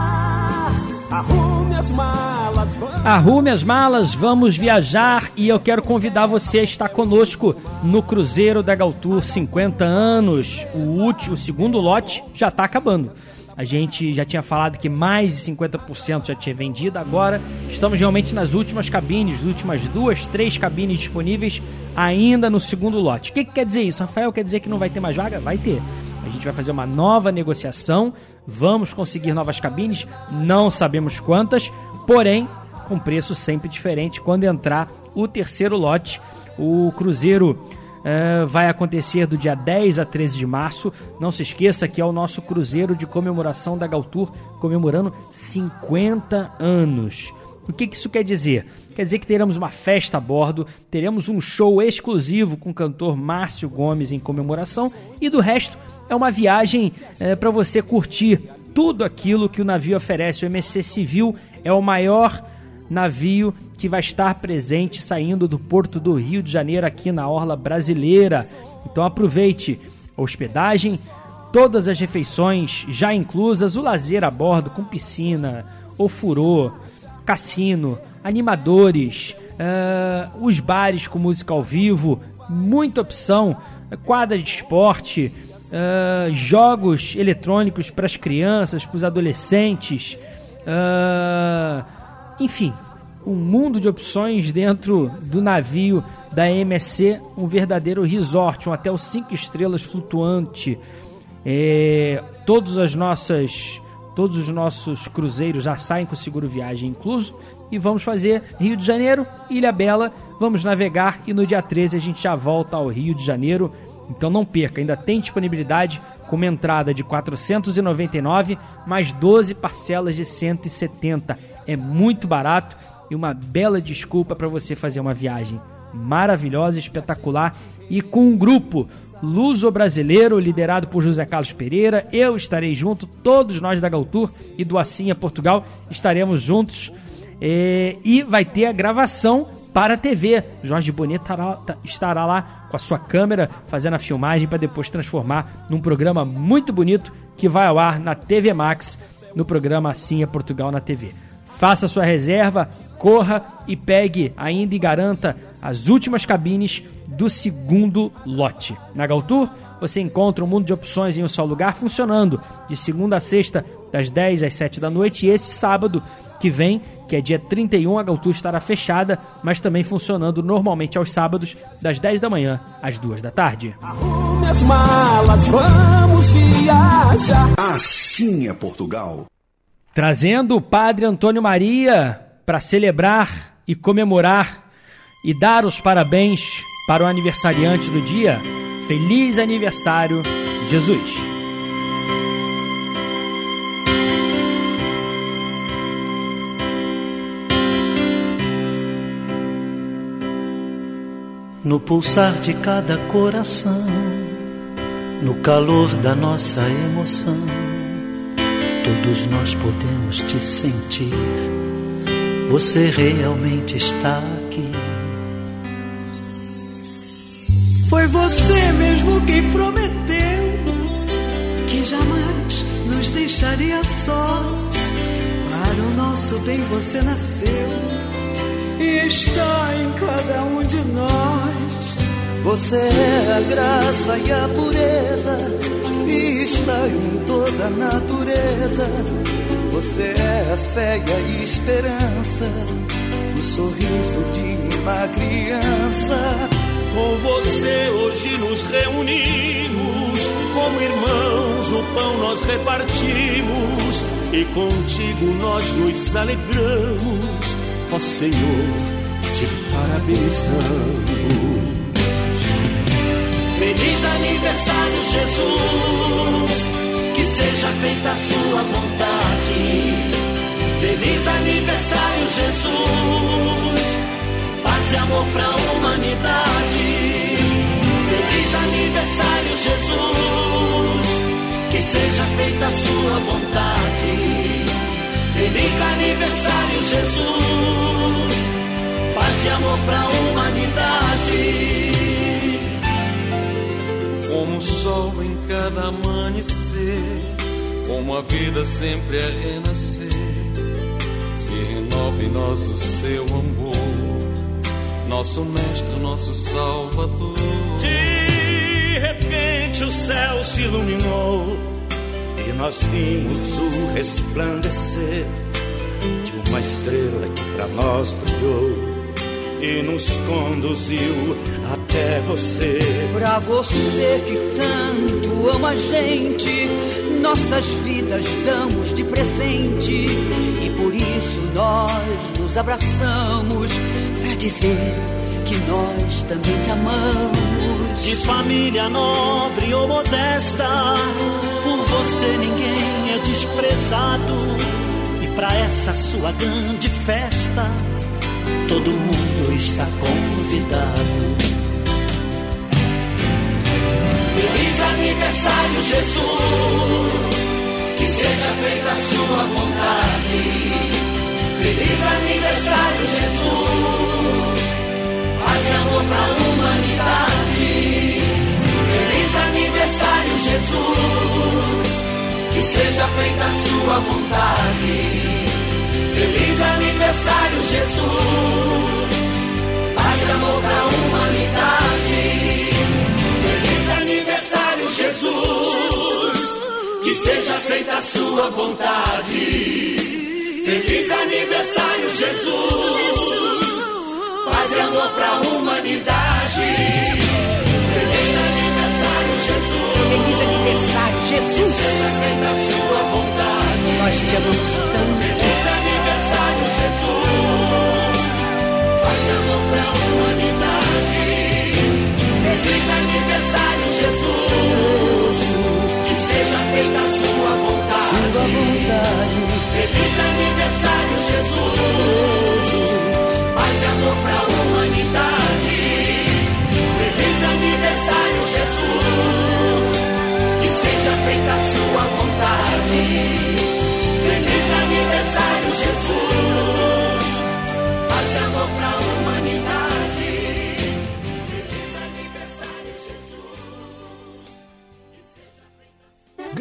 Speaker 24: Arrume as malas.
Speaker 4: Vamos... Arrume as malas, vamos viajar e eu quero convidar você a estar conosco no Cruzeiro da Galtour 50 anos. O último, o segundo lote já está acabando. A gente já tinha falado que mais de 50% já tinha vendido, agora estamos realmente nas últimas cabines, nas últimas duas, três cabines disponíveis ainda no segundo lote. O que, que quer dizer isso? Rafael, quer dizer que não vai ter mais vaga? Vai ter. A gente vai fazer uma nova negociação, vamos conseguir novas cabines, não sabemos quantas, porém com preço sempre diferente quando entrar o terceiro lote. O Cruzeiro uh, vai acontecer do dia 10 a 13 de março. Não se esqueça que é o nosso Cruzeiro de comemoração da Galtour, comemorando 50 anos. O que, que isso quer dizer? Quer dizer que teremos uma festa a bordo, teremos um show exclusivo com o cantor Márcio Gomes em comemoração e do resto é uma viagem é, para você curtir tudo aquilo que o navio oferece. O MSC Civil é o maior navio que vai estar presente saindo do porto do Rio de Janeiro aqui na orla brasileira. Então aproveite a hospedagem, todas as refeições já inclusas, o lazer a bordo com piscina, ofurô, cassino, animadores, uh, os bares com música ao vivo, muita opção, quadra de esporte, uh, jogos eletrônicos para as crianças, para os adolescentes, uh, enfim, um mundo de opções dentro do navio da MSC, um verdadeiro resort, um hotel cinco estrelas flutuante. É, todas as nossas, todos os nossos cruzeiros já saem com seguro viagem incluso. E vamos fazer Rio de Janeiro, Ilha Bela, vamos navegar e no dia 13 a gente já volta ao Rio de Janeiro. Então não perca, ainda tem disponibilidade com uma entrada de 499 mais 12 parcelas de 170. É muito barato e uma bela desculpa para você fazer uma viagem maravilhosa, espetacular e com um grupo luso brasileiro liderado por José Carlos Pereira. Eu estarei junto, todos nós da Galtour e do Assinha Portugal estaremos juntos. É, e vai ter a gravação para a TV. Jorge Bonito estará, lá com a sua câmera fazendo a filmagem para depois transformar num programa muito bonito que vai ao ar na TV Max, no programa é Portugal na TV. Faça sua reserva, corra e pegue ainda e garanta as últimas cabines do segundo lote. Na Galtour, você encontra um mundo de opções em um só lugar funcionando de segunda a sexta, das 10 às 7 da noite e esse sábado que vem que é dia 31, a Galtur estará fechada, mas também funcionando normalmente aos sábados, das 10 da manhã às 2 da tarde.
Speaker 24: Arrume as malas, vamos viajar.
Speaker 3: Assim é Portugal.
Speaker 4: Trazendo o Padre Antônio Maria para celebrar e comemorar e dar os parabéns para o aniversariante do dia, Feliz aniversário, Jesus!
Speaker 8: No pulsar de cada coração, no calor da nossa emoção, todos nós podemos te sentir. Você realmente está aqui.
Speaker 25: Foi você mesmo que prometeu que jamais nos deixaria sós. Para o nosso bem você nasceu e está em cada um de nós.
Speaker 8: Você é a graça e a pureza, e está em toda a natureza. Você é a fé e a esperança, o sorriso de uma criança.
Speaker 24: Com você hoje nos reunimos, como irmãos o pão nós repartimos, e contigo nós nos alegramos, ó Senhor, te parabenizamos.
Speaker 15: Feliz aniversário, Jesus. Que seja feita a sua vontade. Feliz aniversário, Jesus. Paz e amor pra humanidade. Feliz aniversário, Jesus. Que seja feita a sua vontade. Feliz aniversário, Jesus. Paz e amor pra humanidade.
Speaker 2: Como o sol em cada amanhecer, como a vida sempre é renascer, se renova em nós o seu amor, nosso mestre, nosso salvador.
Speaker 24: De repente o céu se iluminou e nós vimos o resplandecer de uma estrela que para nós brilhou e nos conduziu até você.
Speaker 25: Pra você que tanto ama a gente, nossas vidas damos de presente. E por isso nós nos abraçamos pra dizer que nós também te amamos.
Speaker 24: De família nobre ou modesta, por você ninguém é desprezado. E pra essa sua grande festa, todo mundo está convidado.
Speaker 15: Feliz aniversário, Jesus. Que seja feita a sua vontade. Feliz aniversário, Jesus. Paz e amor pra humanidade. Feliz aniversário, Jesus. Que seja feita a sua vontade. Feliz aniversário, Jesus. Paz e amor pra humanidade. Jesus. Que seja feita a sua vontade. Feliz aniversário, Jesus. Paz e amor pra humanidade. Feliz aniversário, Jesus.
Speaker 25: Feliz aniversário, Jesus.
Speaker 15: Que seja feita a sua vontade.
Speaker 25: Nós te amamos tanto.
Speaker 15: Feliz aniversário, Jesus. Paz e amor pra humanidade. Feliz aniversário, Jesus. Que seja feita a sua vontade.
Speaker 25: Sua vontade.
Speaker 15: Feliz aniversário, Jesus. Paz e amor pra humanidade. Feliz aniversário, Jesus. Que seja feita a sua vontade.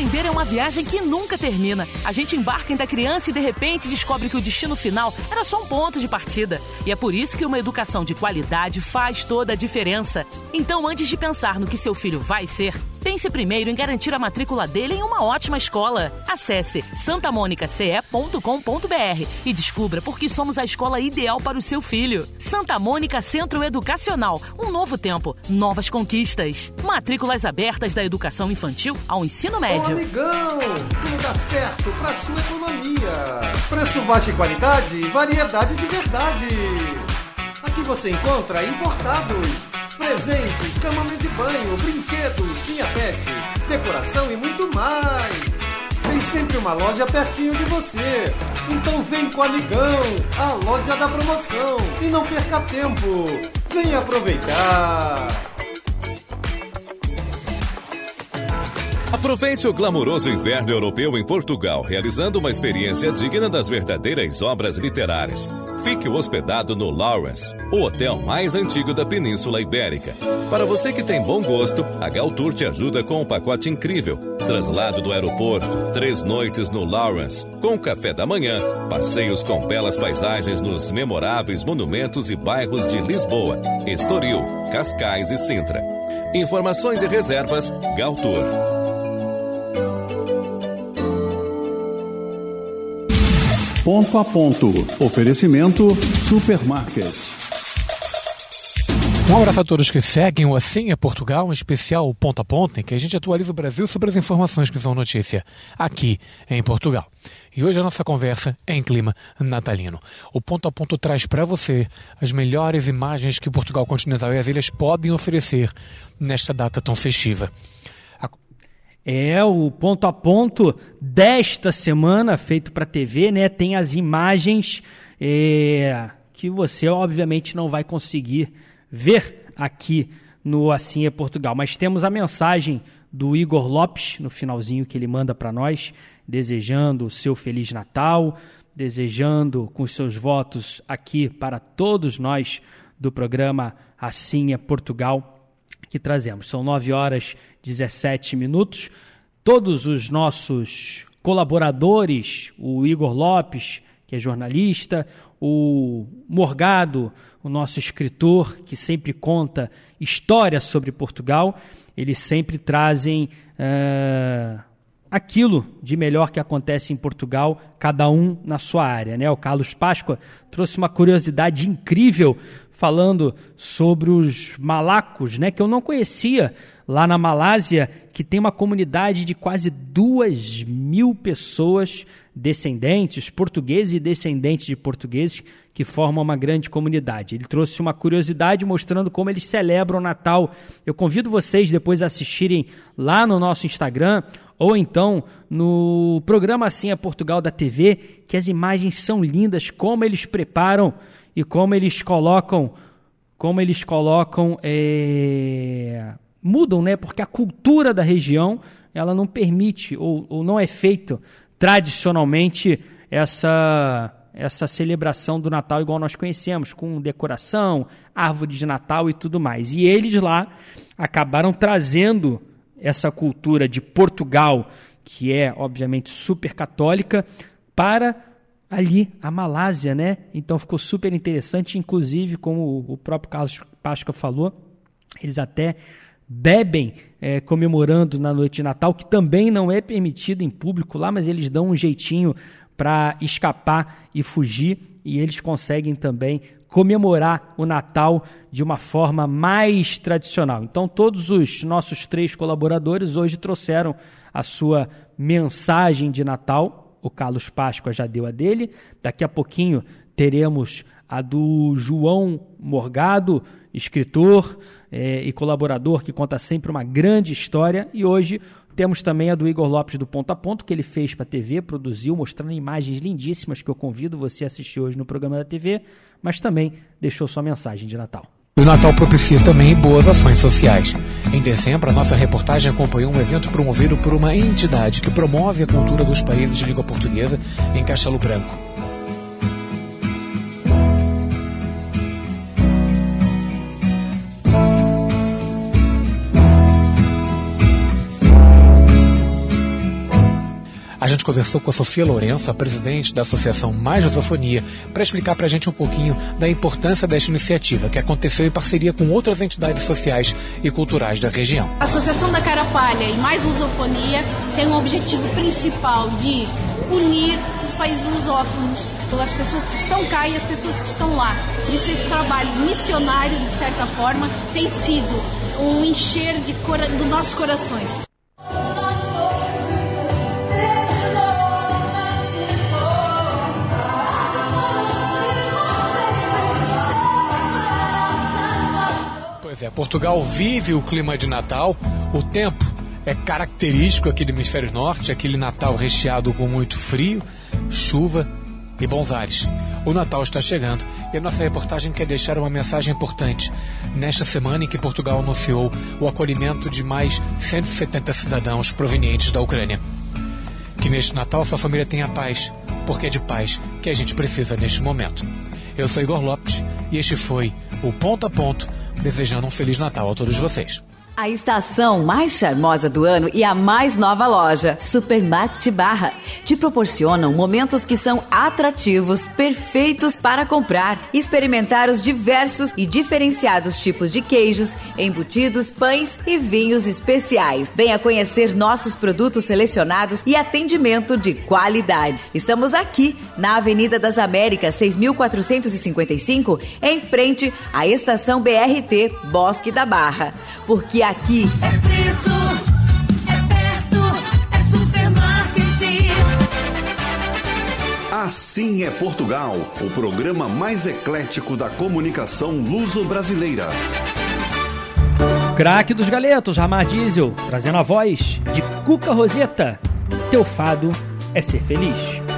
Speaker 26: Aprender é uma viagem que nunca termina. A gente embarca ainda criança e de repente descobre que o destino final era só um ponto de partida. E é por isso que uma educação de qualidade faz toda a diferença. Então, antes de pensar no que seu filho vai ser, pense primeiro em garantir a matrícula dele em uma ótima escola. Acesse santamonicace.com.br e descubra por que somos a escola ideal para o seu filho. Santa Mônica Centro Educacional. Um novo tempo, novas conquistas. Matrículas abertas da educação infantil ao ensino médio.
Speaker 27: Ô, amigão, tudo dá certo para sua economia. Preço baixo e qualidade, variedade de verdade. Aqui você encontra importados, presentes, mesa e banho, brinquedos, linha pet, decoração e muito mais. Tem sempre uma loja pertinho de você. Então vem com Amigão, a loja da promoção. E não perca tempo. Vem aproveitar.
Speaker 28: Aproveite o glamouroso inverno europeu em Portugal, realizando uma experiência digna das verdadeiras obras literárias. Fique hospedado no Lawrence, o hotel mais antigo da Península Ibérica. Para você que tem bom gosto, a Galtour te ajuda com um pacote incrível. Traslado do aeroporto, três noites no Lawrence, com café da manhã, passeios com belas paisagens nos memoráveis monumentos e bairros de Lisboa, Estoril, Cascais e Sintra. Informações e reservas, Galtour.
Speaker 3: Ponto a ponto. Oferecimento Supermarket.
Speaker 29: Abraço a todos que seguem o Assim é Portugal, um especial ponto a ponto, em que a gente atualiza o Brasil sobre as informações que são notícia aqui em Portugal. E hoje a nossa conversa é em clima natalino. O ponto a ponto traz para você as melhores imagens que Portugal continental e as ilhas podem oferecer nesta data tão festiva.
Speaker 4: É o ponto a ponto desta semana, feito para TV, né? Tem as imagens é, que você obviamente não vai conseguir ver aqui no Assim é Portugal. Mas temos a mensagem do Igor Lopes no finalzinho que ele manda para nós, desejando o seu Feliz Natal, desejando com seus votos aqui para todos nós do programa Assim é Portugal que trazemos. São 9 horas 17 minutos. Todos os nossos colaboradores, o Igor Lopes, que é jornalista, o Morgado, o nosso escritor, que sempre conta histórias sobre Portugal, eles sempre trazem uh, aquilo de melhor que acontece em Portugal, cada um na sua área. Né? O Carlos Páscoa trouxe uma curiosidade incrível falando sobre os malacos, né, que eu não conhecia lá na Malásia, que tem uma comunidade de quase duas mil pessoas descendentes, portugueses e descendentes de portugueses, que formam uma grande comunidade. Ele trouxe uma curiosidade mostrando como eles celebram o Natal. Eu convido vocês depois a assistirem lá no nosso Instagram ou então no programa Assim é Portugal da TV, que as imagens são lindas, como eles preparam e como eles colocam, como eles colocam, é, mudam, né? Porque a cultura da região ela não permite ou, ou não é feito tradicionalmente essa essa celebração do Natal igual nós conhecemos, com decoração, árvore de Natal e tudo mais. E eles lá acabaram trazendo essa cultura de Portugal, que é obviamente super católica, para ali a Malásia, né? Então ficou super interessante, inclusive, como o próprio Carlos Páscoa falou, eles até bebem é, comemorando na noite de Natal, que também não é permitido em público lá, mas eles dão um jeitinho para escapar e fugir, e eles conseguem também comemorar o Natal de uma forma mais tradicional. Então, todos os nossos três colaboradores hoje trouxeram a sua mensagem de Natal o Carlos Páscoa já deu a dele. Daqui a pouquinho teremos a do João Morgado, escritor é, e colaborador que conta sempre uma grande história. E hoje temos também a do Igor Lopes do Ponto a Ponto, que ele fez para a TV, produziu, mostrando imagens lindíssimas que eu convido você a assistir hoje no programa da TV, mas também deixou sua mensagem de Natal.
Speaker 29: E o Natal propicia também boas ações sociais. Em dezembro, a nossa reportagem acompanhou um evento promovido por uma entidade que promove a cultura dos países de língua portuguesa em Castelo Branco. Gente conversou com a Sofia Lourenço, a presidente da Associação Mais Lusofonia, para explicar para a gente um pouquinho da importância desta iniciativa, que aconteceu em parceria com outras entidades sociais e culturais da região.
Speaker 30: A Associação da Carapalha e Mais Lusofonia tem um objetivo principal de unir os países lusófonos, as pessoas que estão cá e as pessoas que estão lá. Isso esse trabalho missionário, de certa forma, tem sido um encher de dos nossos corações.
Speaker 29: É, Portugal vive o clima de Natal, o tempo é característico aqui do hemisfério norte, aquele Natal recheado com muito frio, chuva e bons ares. O Natal está chegando e a nossa reportagem quer deixar uma mensagem importante. Nesta semana em que Portugal anunciou o acolhimento de mais 170 cidadãos provenientes da Ucrânia. Que neste Natal sua família tenha paz, porque é de paz que a gente precisa neste momento. Eu sou Igor Lopes e este foi o Ponto a Ponto, desejando um Feliz Natal a todos vocês.
Speaker 31: A estação mais charmosa do ano e a mais nova loja, Supermarket Barra, te proporcionam momentos que são atrativos, perfeitos para comprar, experimentar os diversos e diferenciados tipos de queijos, embutidos, pães e vinhos especiais. Venha conhecer nossos produtos selecionados e atendimento de qualidade. Estamos aqui na Avenida das Américas, 6455, em frente à estação BRT Bosque da Barra. Porque aqui
Speaker 15: É preço, é perto, é supermarket.
Speaker 3: Assim é Portugal, o programa mais eclético da comunicação luso-brasileira.
Speaker 4: Craque dos galetos, Ramar Diesel, trazendo a voz de Cuca Roseta. Teu fado é ser feliz.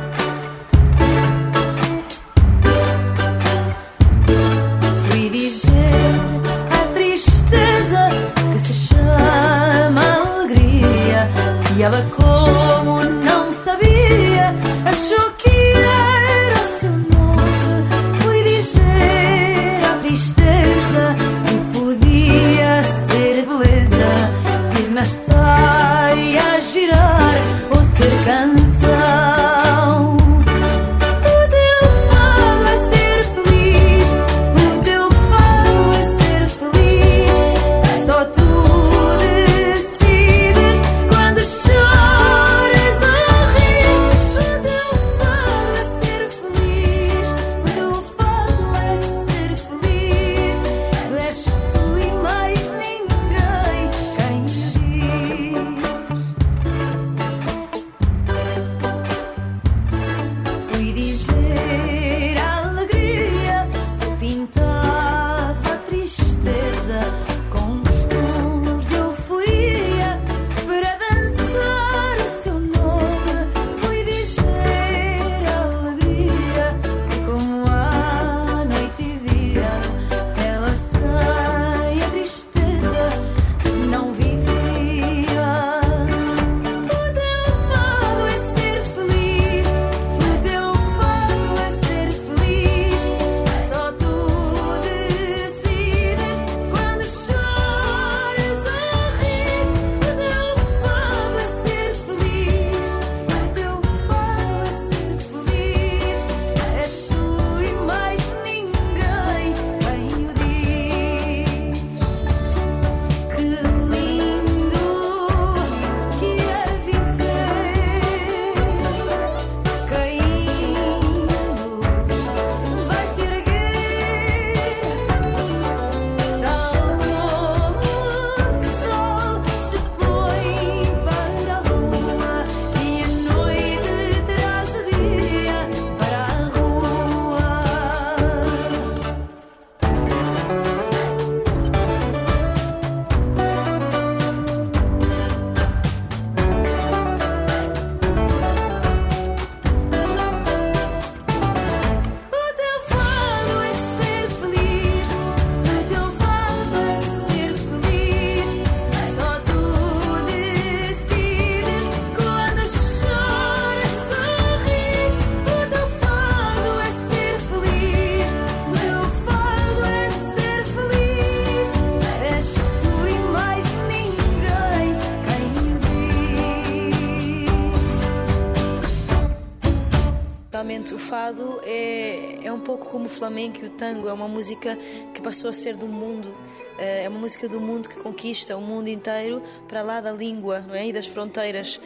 Speaker 23: Como
Speaker 32: o flamenco e o tango, é uma música que passou a ser do mundo. É uma música do mundo que conquista o mundo inteiro para lá da língua não é? e das fronteiras.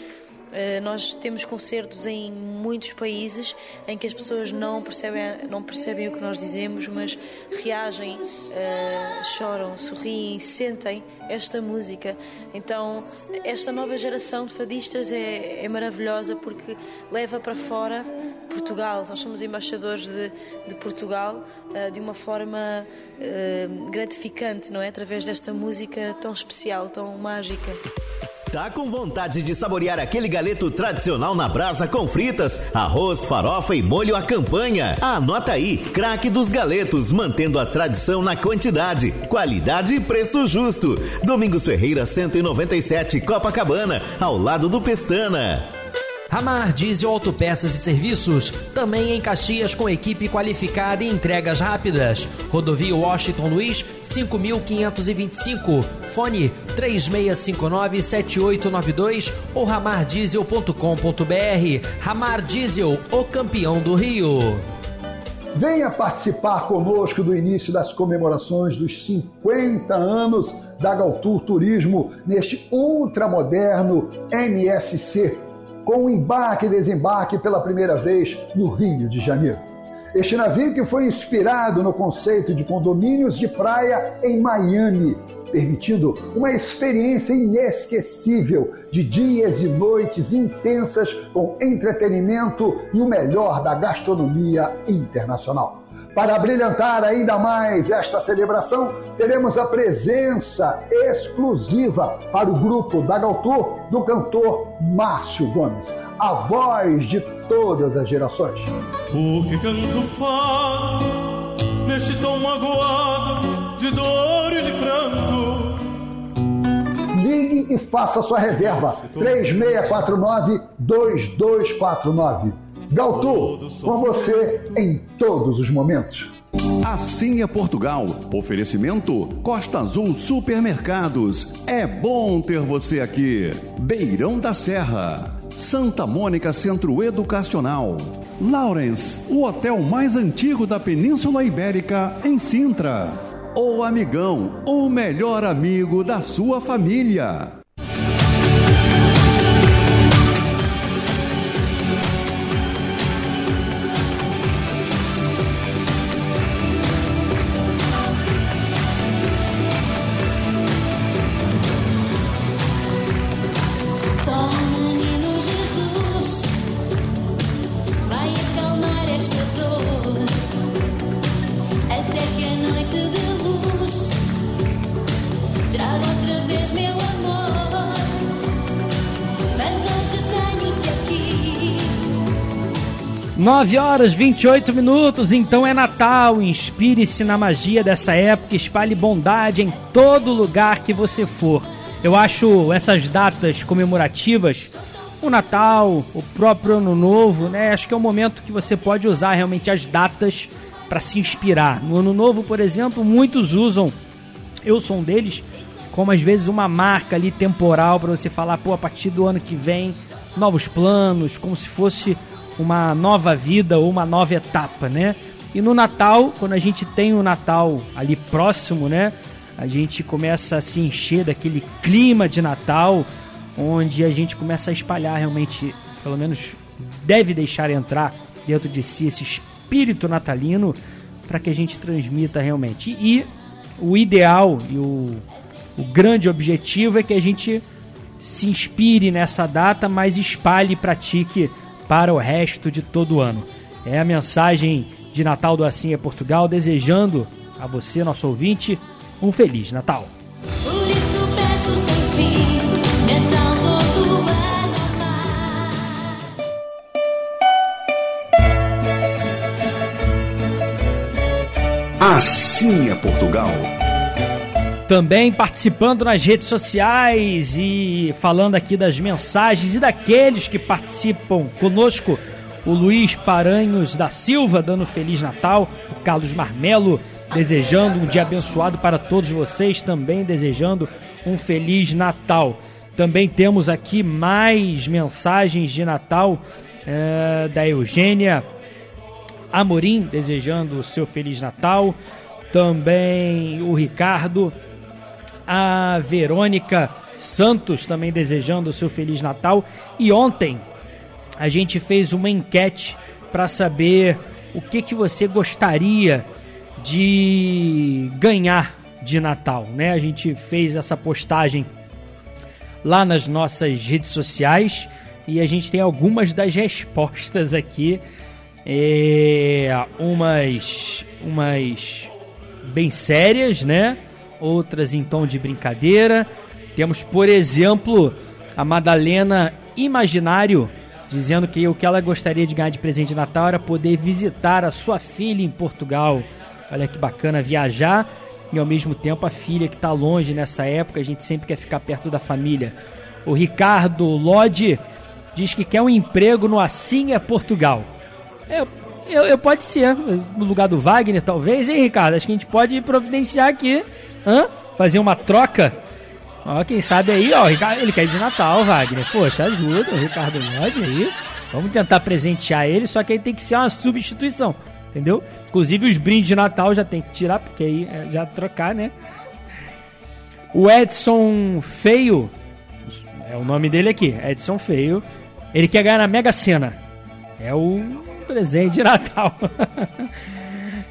Speaker 32: Eh, nós temos concertos em muitos países em que as pessoas não percebem, não percebem o que nós dizemos, mas reagem, uh, choram, sorriem, sentem esta música. Então, esta nova geração de fadistas é, é maravilhosa porque leva para fora Portugal. Nós somos embaixadores de, de Portugal uh, de uma forma gratificante, não é? Através desta música tão especial, tão mágica.
Speaker 33: Tá com vontade de saborear aquele galeto tradicional na brasa com fritas, arroz, farofa e molho à campanha? Anota aí, craque dos galetos, mantendo a tradição na quantidade, qualidade e preço justo. Domingos Ferreira 197, Copacabana, ao lado do Pestana.
Speaker 34: Ramar Diesel Autopeças e Serviços, também em Caxias com equipe qualificada e entregas rápidas. Rodovia Washington Luiz, 5525. Fone 3659-7892 ou ramardiesel.com.br. Ramar Diesel, o campeão do Rio.
Speaker 1: Venha participar conosco do início das comemorações dos 50 anos da Galtur Turismo neste ultramoderno MSC com o embarque e desembarque pela primeira vez no Rio de Janeiro. Este navio que foi inspirado no conceito de condomínios de praia em Miami, permitindo uma experiência inesquecível de dias e noites intensas com entretenimento e o melhor da gastronomia internacional. Para brilhantar ainda mais esta celebração, teremos a presença exclusiva para o grupo da Galtur do cantor Márcio Gomes, a voz de todas as gerações.
Speaker 2: O que canto fado neste tom magoado de dor e de pranto.
Speaker 1: Ligue e faça sua reserva 3649 2249 Galtu, com você em todos os momentos.
Speaker 3: Assim é Portugal. Oferecimento Costa Azul Supermercados. É bom ter você aqui. Beirão da Serra. Santa Mônica Centro Educacional. Lawrence, o hotel mais antigo da Península Ibérica, em Sintra. O Amigão, o melhor amigo da sua família.
Speaker 4: Nove horas 28 minutos, então é Natal. Inspire-se na magia dessa época, espalhe bondade em todo lugar que você for. Eu acho essas datas comemorativas, o Natal, o próprio Ano Novo, né? Acho que é o momento que você pode usar realmente as datas para se inspirar. No Ano Novo, por exemplo, muitos usam, eu sou um deles, como às vezes uma marca ali temporal para você falar, pô, a partir do ano que vem, novos planos, como se fosse uma nova vida ou uma nova etapa, né? E no Natal, quando a gente tem o Natal ali próximo, né? A gente começa a se encher daquele clima de Natal, onde a gente começa a espalhar realmente, pelo menos deve deixar entrar dentro de si esse espírito natalino para que a gente transmita realmente. E o ideal e o, o grande objetivo é que a gente se inspire nessa data, mas espalhe e pratique para o resto de todo o ano. É a mensagem de Natal do Assim é Portugal, desejando a você, nosso ouvinte, um Feliz Natal.
Speaker 3: Assim é Portugal.
Speaker 4: Também participando nas redes sociais e falando aqui das mensagens e daqueles que participam conosco. O Luiz Paranhos da Silva dando Feliz Natal, o Carlos Marmelo desejando um dia abençoado para todos vocês, também desejando um Feliz Natal. Também temos aqui mais mensagens de Natal é, da Eugênia Amorim desejando o seu Feliz Natal. Também o Ricardo. A Verônica Santos também desejando o seu Feliz Natal. E ontem a gente fez uma enquete para saber o que, que você gostaria de ganhar de Natal, né? A gente fez essa postagem lá nas nossas redes sociais e a gente tem algumas das respostas aqui, é, umas, umas bem sérias, né? Outras em tom de brincadeira. Temos, por exemplo, a Madalena Imaginário dizendo que o que ela gostaria de ganhar de presente de Natal era poder visitar a sua filha em Portugal. Olha que bacana viajar e ao mesmo tempo a filha que está longe nessa época, a gente sempre quer ficar perto da família. O Ricardo Lodi diz que quer um emprego no Assim é Portugal. Eu, eu, eu, pode ser, no lugar do Wagner, talvez, hein, Ricardo? Acho que a gente pode providenciar aqui, hã? fazer uma troca. Ó, quem sabe aí, ó, ele quer ir de Natal, Wagner. Poxa, ajuda o Ricardo Lodi aí. Vamos tentar presentear ele, só que aí tem que ser uma substituição, entendeu? Inclusive os brindes de Natal já tem que tirar, porque aí é já trocar, né? O Edson Feio, é o nome dele aqui, Edson Feio. Ele quer ganhar na Mega Sena. É o presente de Natal.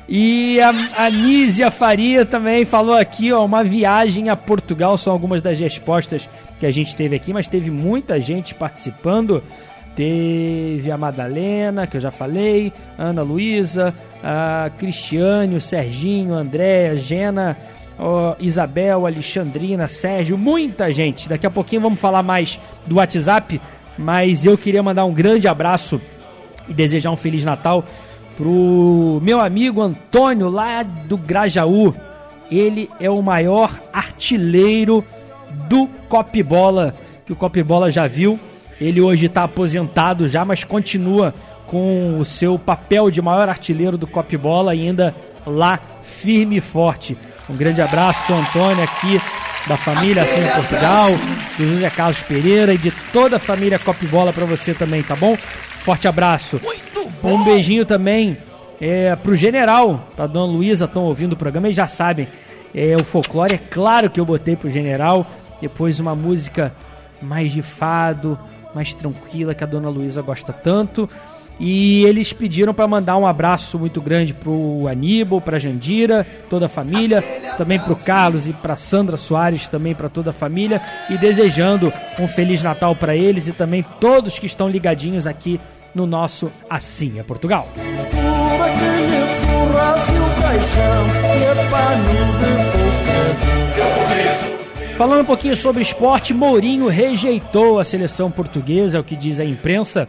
Speaker 4: e a, a Nízia Faria também falou aqui, ó, uma viagem a Portugal. São algumas das respostas que a gente teve aqui, mas teve muita gente participando. Teve a Madalena, que eu já falei, Ana Luísa, a Cristiane, o Serginho, Andréa, Gena, ó, Isabel, Alexandrina, Sérgio, muita gente. Daqui a pouquinho vamos falar mais do WhatsApp, mas eu queria mandar um grande abraço e desejar um Feliz Natal pro meu amigo Antônio, lá do Grajaú. Ele é o maior artilheiro do Cop Bola que o Cop Bola já viu. Ele hoje está aposentado já, mas continua com o seu papel de maior artilheiro do Cop Bola ainda lá firme e forte. Um grande abraço, Antônio, aqui da família Assim em Portugal, do José Carlos Pereira e de toda a família Cop Bola para você também, tá bom? Forte abraço. Um beijinho também é, pro general, pra dona Luísa, estão ouvindo o programa e já sabem. É, o folclore, é claro que eu botei pro general. Depois uma música mais de fado, mais tranquila, que a dona Luísa gosta tanto. E eles pediram para mandar um abraço muito grande pro Aníbal, pra Jandira, toda a família, também pro Carlos e pra Sandra Soares, também para toda a família, e desejando um feliz Natal para eles e também todos que estão ligadinhos aqui no nosso Assim é Portugal. Falando um pouquinho sobre esporte, Mourinho rejeitou a seleção portuguesa, é o que diz a imprensa.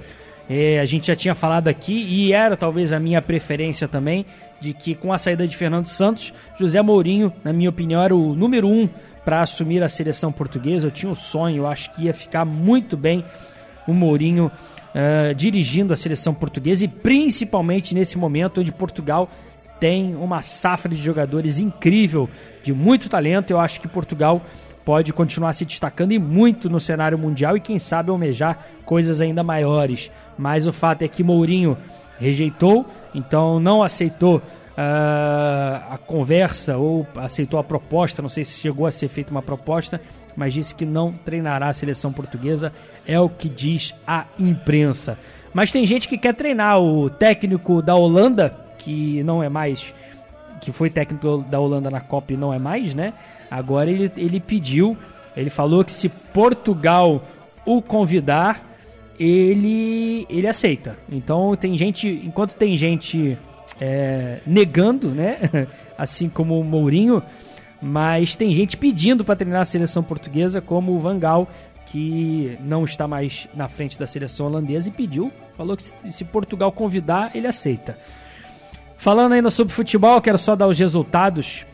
Speaker 4: É, a gente já tinha falado aqui e era talvez a minha preferência também de que com a saída de Fernando Santos, José Mourinho, na minha opinião, era o número um para assumir a seleção portuguesa. Eu tinha um sonho, eu acho que ia ficar muito bem o Mourinho uh, dirigindo a seleção portuguesa e principalmente nesse momento onde Portugal tem uma safra de jogadores incrível, de muito talento. Eu acho que Portugal pode continuar se destacando e muito no cenário mundial e quem sabe almejar coisas ainda maiores. Mas o fato é que Mourinho rejeitou, então não aceitou uh, a conversa ou aceitou a proposta. Não sei se chegou a ser feita uma proposta, mas disse que não treinará a seleção portuguesa. É o que diz a imprensa. Mas tem gente que quer treinar o técnico da Holanda, que não é mais, que foi técnico da Holanda na Copa e não é mais, né? Agora ele, ele pediu, ele falou que se Portugal o convidar, ele, ele aceita. Então tem gente, enquanto tem gente é, negando, né? assim como o Mourinho, mas tem gente pedindo para treinar a seleção portuguesa, como o Vangal, que não está mais na frente da seleção holandesa e pediu, falou que se, Portugal convidar, ele aceita. Falando ainda sobre futebol, quero só dar os resultados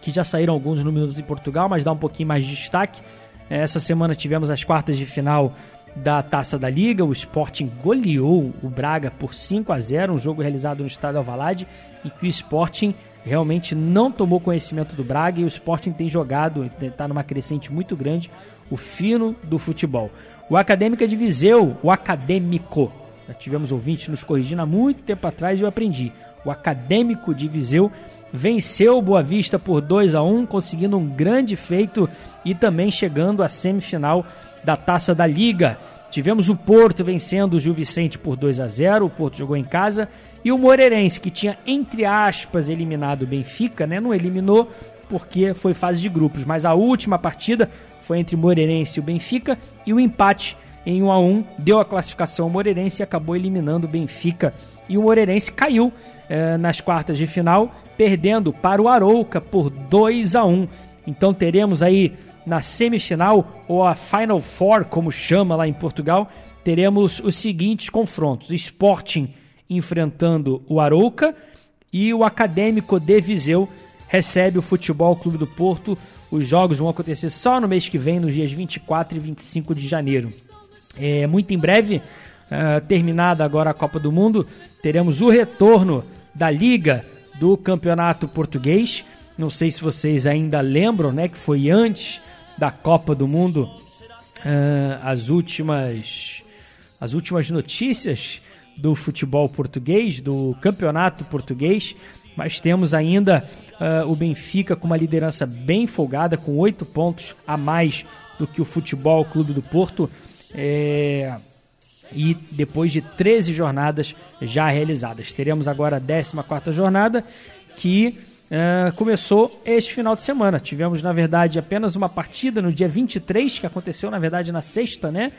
Speaker 4: que já saíram alguns números em Portugal, mas dá um pouquinho mais de destaque. Essa semana tivemos as quartas de final da Taça da Liga. O Sporting goleou o Braga por 5 a 0, um jogo realizado no estádio Alvalade, em que o Sporting realmente não tomou conhecimento do Braga e o Sporting tem jogado, está numa crescente muito grande, o fino do futebol. O Acadêmica de Viseu, o Acadêmico, Já tivemos ouvintes nos corrigindo há muito tempo atrás e eu aprendi. O Acadêmico de Viseu venceu o Boa Vista por 2 a 1 conseguindo um grande feito e também chegando à semifinal da Taça da Liga. Tivemos o Porto vencendo o Gil Vicente por 2 a 0 o Porto jogou em casa, e o Moreirense, que tinha, entre aspas, eliminado o Benfica, né? não eliminou porque foi fase de grupos, mas a última partida foi entre Moreirense e o Benfica, e o empate em 1 a 1 deu a classificação ao Moreirense e acabou eliminando o Benfica. E o Moreirense caiu eh, nas quartas de final, perdendo para o Arouca por 2 a 1 Então teremos aí na semifinal, ou a Final Four, como chama lá em Portugal, teremos os seguintes confrontos: Sporting enfrentando o Arouca e o Acadêmico de Viseu recebe o Futebol Clube do Porto. Os jogos vão acontecer só no mês que vem, nos dias 24 e 25 de janeiro. É, muito em breve, uh, terminada agora a Copa do Mundo, teremos o retorno da Liga do Campeonato Português. Não sei se vocês ainda lembram, né, que foi antes da Copa do Mundo uh, as últimas as últimas notícias do futebol português, do campeonato português, mas temos ainda uh, o Benfica com uma liderança bem folgada, com oito pontos a mais do que o Futebol Clube do Porto. É, e depois de 13 jornadas já realizadas. Teremos agora a 14 jornada, que uh, começou este final de semana. Tivemos, na verdade, apenas uma partida no dia 23, que aconteceu, na verdade, na sexta, né?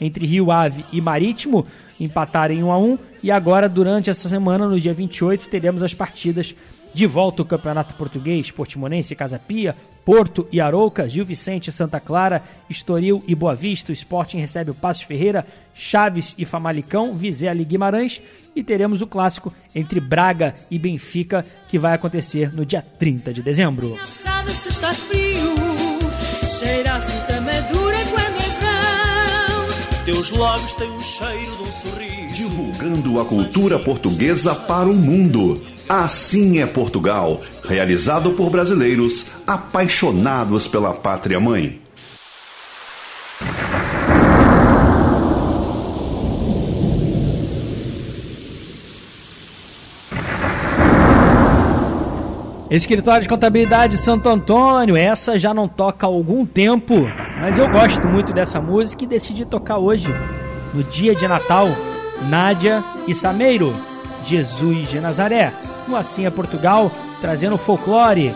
Speaker 4: Entre Rio Ave e Marítimo, empataram em 1 a 1 E agora, durante essa semana, no dia 28, teremos as partidas de volta ao Campeonato Português, Portimonense, Casa Pia, Porto e Arouca, Gil Vicente, Santa Clara, Estoril e Boa Vista. O Sporting recebe o Passos Ferreira, Chaves e Famalicão, Vizela e Guimarães. E teremos o clássico entre Braga e Benfica, que vai acontecer no dia 30 de dezembro.
Speaker 6: Teus lábios têm um cheiro de um sorriso.
Speaker 3: Divulgando a cultura portuguesa para o mundo. Assim é Portugal, realizado por brasileiros apaixonados pela pátria mãe.
Speaker 4: Escritório de Contabilidade Santo Antônio, essa já não toca há algum tempo, mas eu gosto muito dessa música e decidi tocar hoje, no dia de Natal, Nádia e Sameiro, Jesus de Nazaré, no Assim é Portugal, trazendo folclore,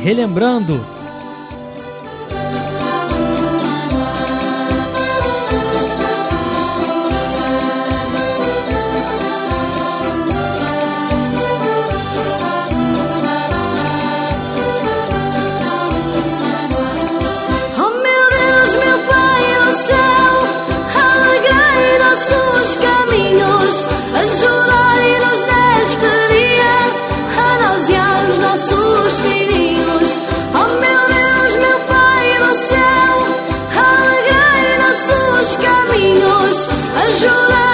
Speaker 4: relembrando
Speaker 11: caminhos, ajudai-nos neste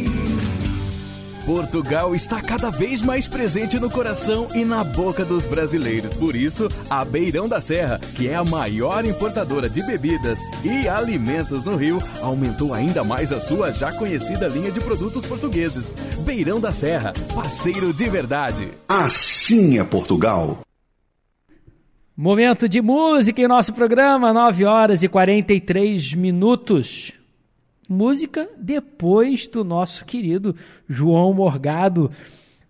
Speaker 9: Portugal está cada vez mais presente no coração e na boca dos brasileiros. Por isso, a Beirão da Serra, que é a maior importadora de bebidas e alimentos no Rio, aumentou ainda mais a sua já conhecida linha de produtos portugueses. Beirão da Serra, parceiro de verdade.
Speaker 3: Assim é Portugal.
Speaker 4: Momento de música em nosso programa, 9 horas e 43 minutos. Música depois do nosso querido João Morgado,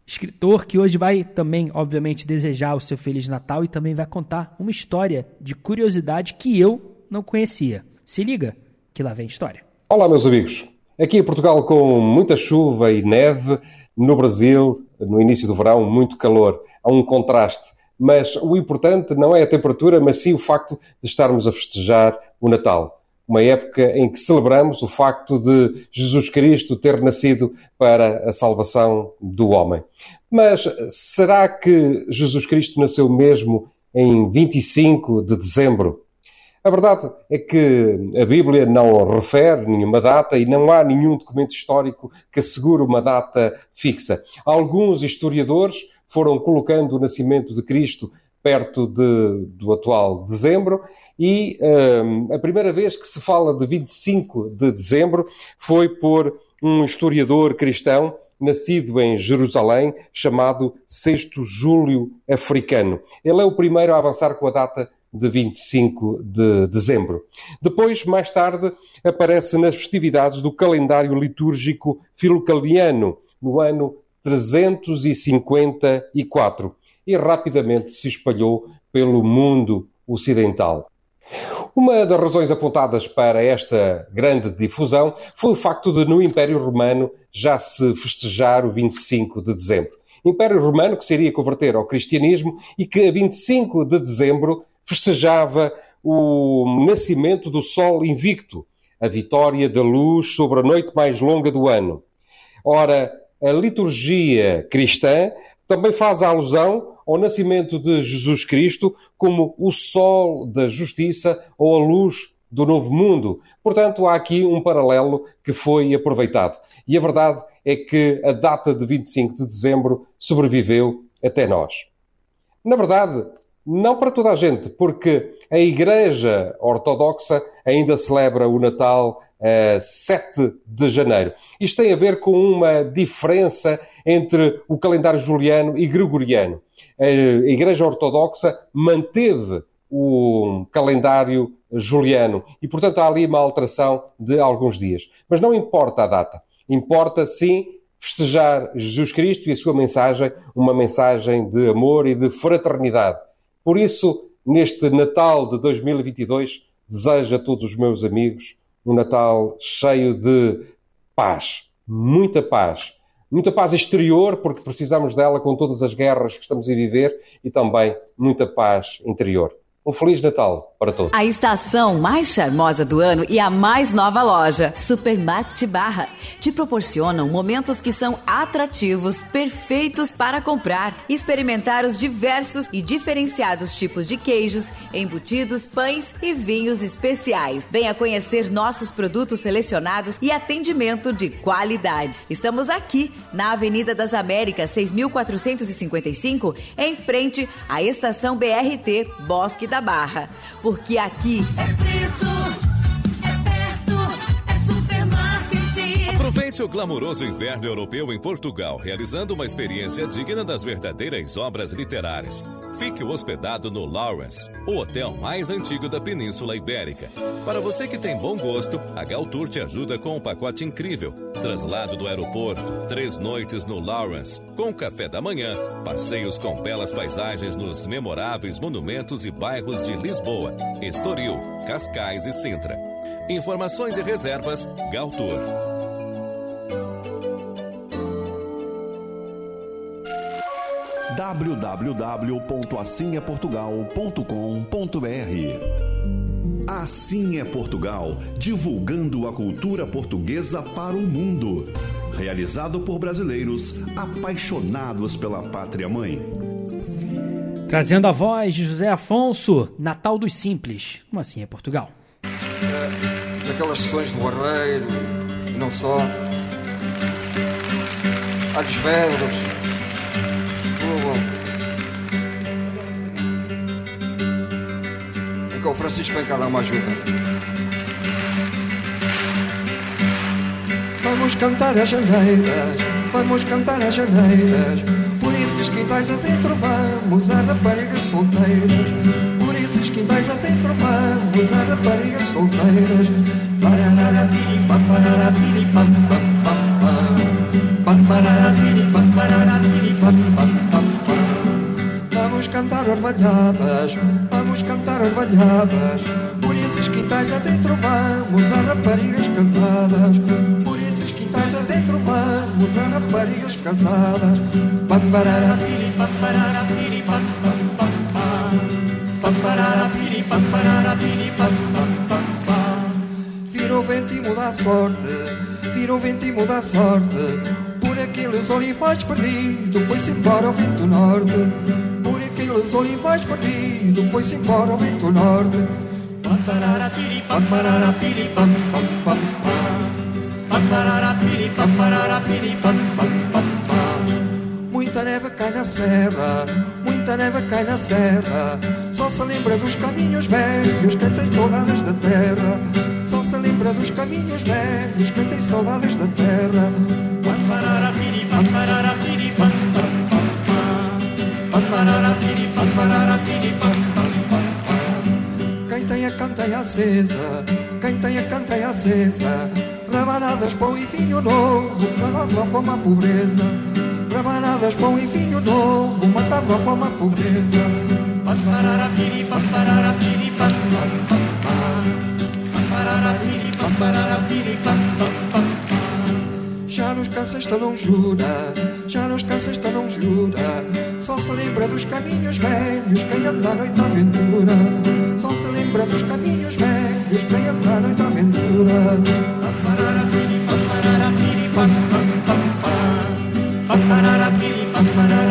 Speaker 4: escritor que hoje vai também, obviamente, desejar o seu Feliz Natal e também vai contar uma história de curiosidade que eu não conhecia. Se liga, que lá vem história.
Speaker 35: Olá, meus amigos. Aqui em Portugal, com muita chuva e neve, no Brasil, no início do verão, muito calor. Há um contraste. Mas o importante não é a temperatura, mas sim o facto de estarmos a festejar o Natal. Uma época em que celebramos o facto de Jesus Cristo ter nascido para a salvação do homem. Mas será que Jesus Cristo nasceu mesmo em 25 de dezembro? A verdade é que a Bíblia não refere nenhuma data e não há nenhum documento histórico que assegure uma data fixa. Alguns historiadores foram colocando o nascimento de Cristo perto de, do atual dezembro e um, a primeira vez que se fala de 25 de dezembro foi por um historiador cristão nascido em Jerusalém chamado Sexto Júlio Africano. Ele é o primeiro a avançar com a data de 25 de dezembro. Depois, mais tarde, aparece nas festividades do calendário litúrgico filocaliano, no ano 354, e rapidamente se espalhou pelo mundo ocidental. Uma das razões apontadas para esta grande difusão foi o facto de, no Império Romano, já se festejar o 25 de dezembro. Império Romano que se iria converter ao cristianismo e que, a 25 de dezembro, festejava o nascimento do Sol invicto, a vitória da luz sobre a noite mais longa do ano. Ora, a liturgia cristã também faz alusão ao nascimento de Jesus Cristo como o sol da justiça ou a luz do novo mundo. Portanto, há aqui um paralelo que foi aproveitado. E a verdade é que a data de 25 de dezembro sobreviveu até nós. Na verdade, não para toda a gente, porque a Igreja Ortodoxa ainda celebra o Natal a 7 de janeiro. Isto tem a ver com uma diferença entre o calendário juliano e gregoriano. A Igreja Ortodoxa manteve o calendário juliano e, portanto, há ali uma alteração de alguns dias. Mas não importa a data. Importa, sim, festejar Jesus Cristo e a sua mensagem, uma mensagem de amor e de fraternidade. Por isso, neste Natal de 2022, desejo a todos os meus amigos um Natal cheio de paz, muita paz. Muita paz exterior, porque precisamos dela com todas as guerras que estamos a viver, e também muita paz interior. Um Feliz Natal para todos.
Speaker 31: A estação mais charmosa do ano e a mais nova loja, Supermarket Barra, te proporcionam momentos que são atrativos, perfeitos para comprar, experimentar os diversos e diferenciados tipos de queijos, embutidos, pães e vinhos especiais. Venha conhecer nossos produtos selecionados e atendimento de qualidade. Estamos aqui na Avenida das Américas, 6455, em frente à estação BRT Bosque da Barra. Porque aqui
Speaker 15: é perto,
Speaker 36: Aproveite
Speaker 28: o glamouroso inverno europeu em Portugal, realizando uma experiência digna das verdadeiras obras literárias, fique hospedado no Lawrence, o hotel mais antigo da Península Ibérica. Para você que tem bom gosto, a Galtour te ajuda com um pacote incrível. Traslado do aeroporto, três noites no Lawrence, com café da manhã, passeios com belas paisagens nos memoráveis monumentos e bairros de Lisboa, Estoril, Cascais e Sintra. Informações e reservas, Galtour.
Speaker 3: www.assimeportugal.com.br Assim é Portugal, divulgando a cultura portuguesa para o mundo. Realizado por brasileiros apaixonados pela pátria mãe.
Speaker 4: Trazendo a voz de José Afonso, Natal dos Simples. Como assim é Portugal?
Speaker 37: Daquelas sessões do Barreiro e não só. Alhos Vedros, o Francisco dar uma ajuda. Vamos cantar as janeiras, vamos cantar as janeiras. Por esses quintais adentro vamos a raparigas solteiras. Por esses quintais adentro vamos a raparigas solteiras. Parararapiripam, pararapiripam, pam, pam, pam. Pam, pararapiripam, cantar orvalhadas, vamos cantar orvalhadas. Por esses quintais adentro vamos a raparigas casadas. Por esses quintais adentro vamos a raparigas casadas. Pam, pararapiripam, pararapiripam, pam, pam, pam. Pam, pararapiripam, pararapiripam, pam, pam, pam. Vira o vento e muda a sorte, vira o vento e muda a sorte. Por aqueles olivais perdidos, foi-se embora o vento norte. Aqueles olivais perdidos, foi-se embora o vento norte. Pam, pam, pam, pam. Pam, pam, pam, pam. Muita neve cai na serra, muita neve cai na serra. Só se lembra dos caminhos velhos, quem tem saudades da terra. Só se lembra dos caminhos velhos, quem tem saudades da terra. Pam, pararapiripam, pararapiripam, pam, pam, pam. Pam, pararapiripam, pam, pam, pam. Quem tem acesa, quem tem a canteia acesa. Rabanadas, pão e vinho novo, matava a fome a pobreza. Rabanadas, pão e vinho novo, matava a fome a pobreza. Pam, pararapiripam, pararapiripam, pam, pam, pam. Pam, pararapiripam, pararapiripam, pam, pam, pam. Já nos cansa esta longura, já nos cansa esta longura. Só se lembra dos caminhos velhos, quem anda à noite à aventura. Só se lembra dos caminhos velhos, quem anda à noite à aventura. Pam, pararapiripam, pararapiripam, pam, pam, pam. Pam,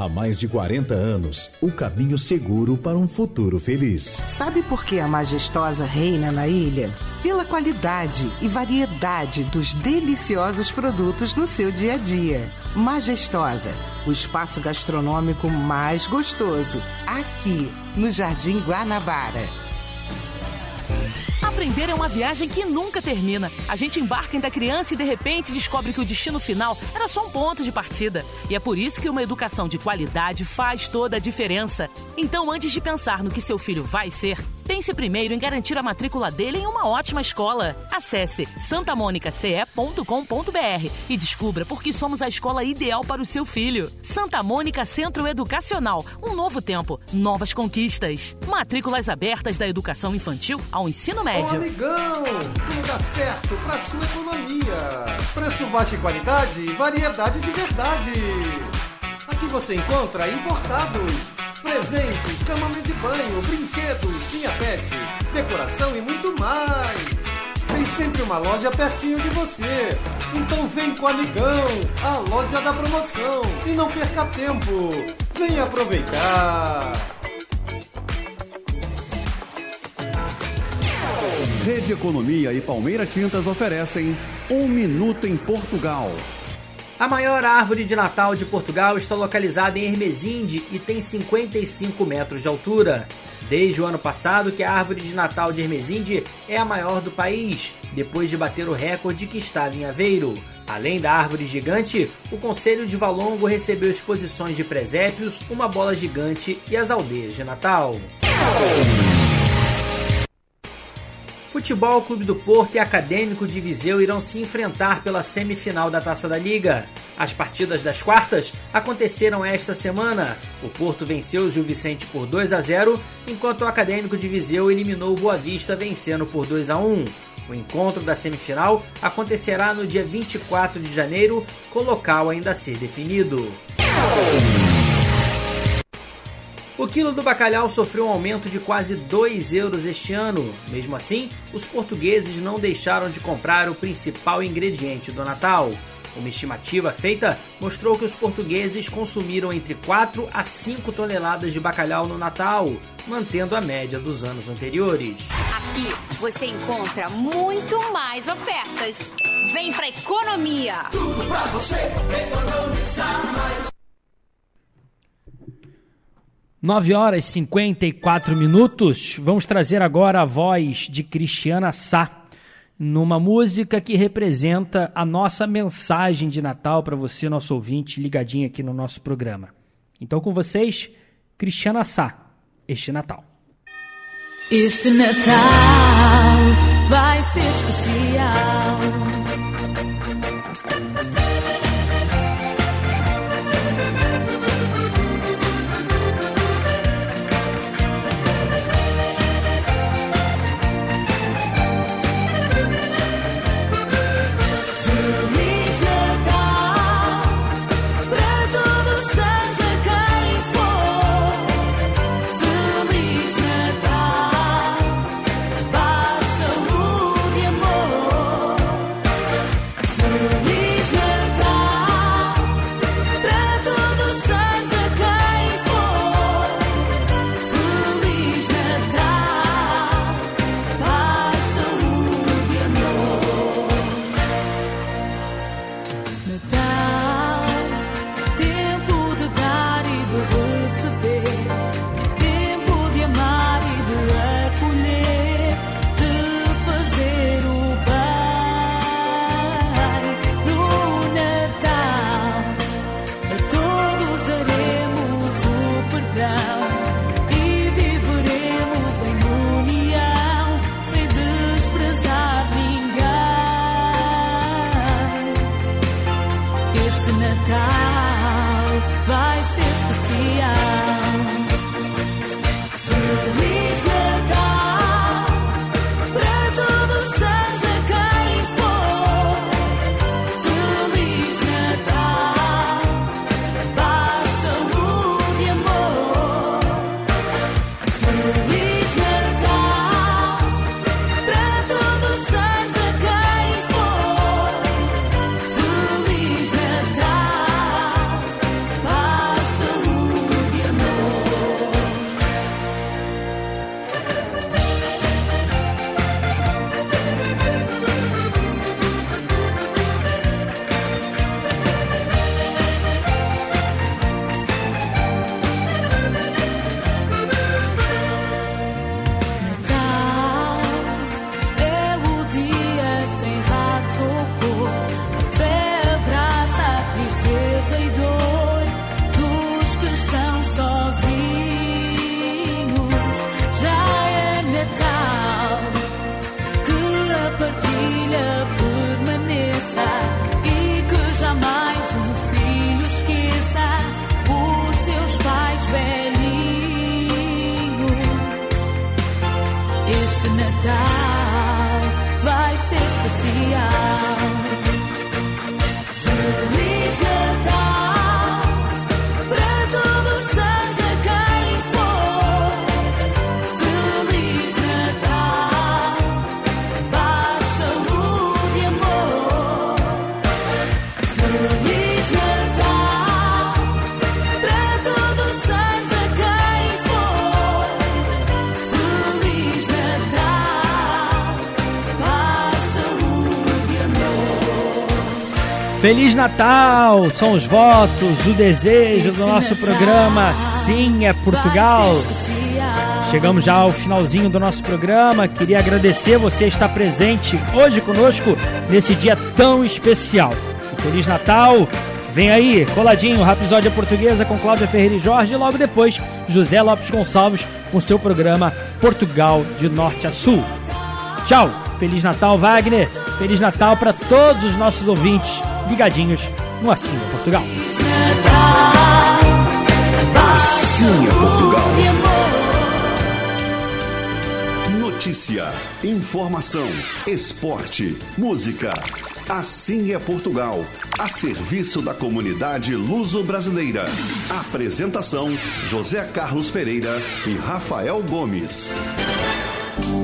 Speaker 33: Há mais de 40 anos, o caminho seguro para um futuro feliz.
Speaker 38: Sabe por que a majestosa reina na ilha? Pela qualidade e variedade dos deliciosos produtos no seu dia a dia. Majestosa, o espaço gastronômico mais gostoso, aqui no Jardim Guanabara.
Speaker 39: Aprender é uma viagem que nunca termina. A gente embarca em da criança e de repente descobre que o destino final era só um ponto de partida. E é por isso que uma educação de qualidade faz toda a diferença. Então, antes de pensar no que seu filho vai ser, pense primeiro em garantir a matrícula dele em uma ótima escola. Acesse santamonicace.com.br e descubra por que somos a escola ideal para o seu filho. Santa Mônica Centro Educacional. Um novo tempo, novas conquistas. Matrículas abertas da educação infantil ao ensino
Speaker 40: Ô,
Speaker 39: médio.
Speaker 40: amigão, tudo dá certo para sua economia. Preço baixo e qualidade, variedade de verdade.
Speaker 27: você encontra importados. Presentes, cama, mesa e banho, brinquedos, linha pet, decoração e muito mais. Tem sempre uma loja pertinho de você. Então vem com o Amigão, a loja da promoção. E não perca tempo. Vem aproveitar.
Speaker 3: Rede Economia e Palmeira Tintas oferecem Um Minuto em Portugal.
Speaker 4: A maior árvore de Natal de Portugal está localizada em Hermesinde e tem 55 metros de altura. Desde o ano passado que a árvore de Natal de Hermesinde é a maior do país, depois de bater o recorde que estava em Aveiro. Além da árvore gigante, o Conselho de Valongo recebeu exposições de presépios, uma bola gigante e as aldeias de Natal. Futebol Clube do Porto e Acadêmico de Viseu irão se enfrentar pela semifinal da Taça da Liga. As partidas das quartas aconteceram esta semana. O Porto venceu o Gil Vicente por 2 a 0, enquanto o Acadêmico de Viseu eliminou o Boa Vista vencendo por 2 a 1. O encontro da semifinal acontecerá no dia 24 de janeiro, com local ainda a ser definido. O quilo do bacalhau sofreu um aumento de quase 2 euros este ano. Mesmo assim, os portugueses não deixaram de comprar o principal ingrediente do Natal. Uma estimativa feita mostrou que os portugueses consumiram entre 4 a 5 toneladas de bacalhau no Natal, mantendo a média dos anos anteriores.
Speaker 41: Aqui você encontra muito mais ofertas. Vem pra economia! Tudo pra você economizar mais.
Speaker 4: 9 horas e 54 minutos. Vamos trazer agora a voz de Cristiana Sá, numa música que representa a nossa mensagem de Natal para você, nosso ouvinte, ligadinho aqui no nosso programa. Então, com vocês, Cristiana Sá, este Natal.
Speaker 39: Este Natal vai ser especial.
Speaker 4: Feliz Natal! São os votos, o desejo do nosso programa Sim é Portugal. Chegamos já ao finalzinho do nosso programa. Queria agradecer você estar presente hoje conosco nesse dia tão especial. Feliz Natal! Vem aí, coladinho, Rapisódia Portuguesa com Cláudia Ferreira e Jorge. E logo depois, José Lopes Gonçalves com seu programa Portugal de Norte a Sul. Tchau! Feliz Natal, Wagner! Feliz Natal para todos os nossos ouvintes ligadinhos no Assim é Portugal.
Speaker 3: Assim é Portugal. Notícia, informação, esporte, música. Assim é Portugal, a serviço da comunidade luso-brasileira. Apresentação: José Carlos Pereira e Rafael Gomes.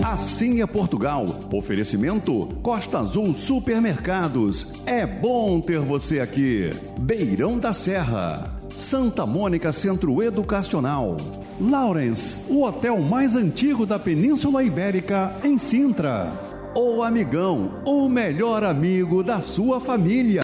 Speaker 3: Assim é Portugal. Oferecimento Costa Azul Supermercados. É bom ter você aqui. Beirão da Serra. Santa Mônica Centro Educacional. Lawrence, o hotel mais antigo da Península Ibérica, em Sintra. O Amigão, o melhor amigo da sua família.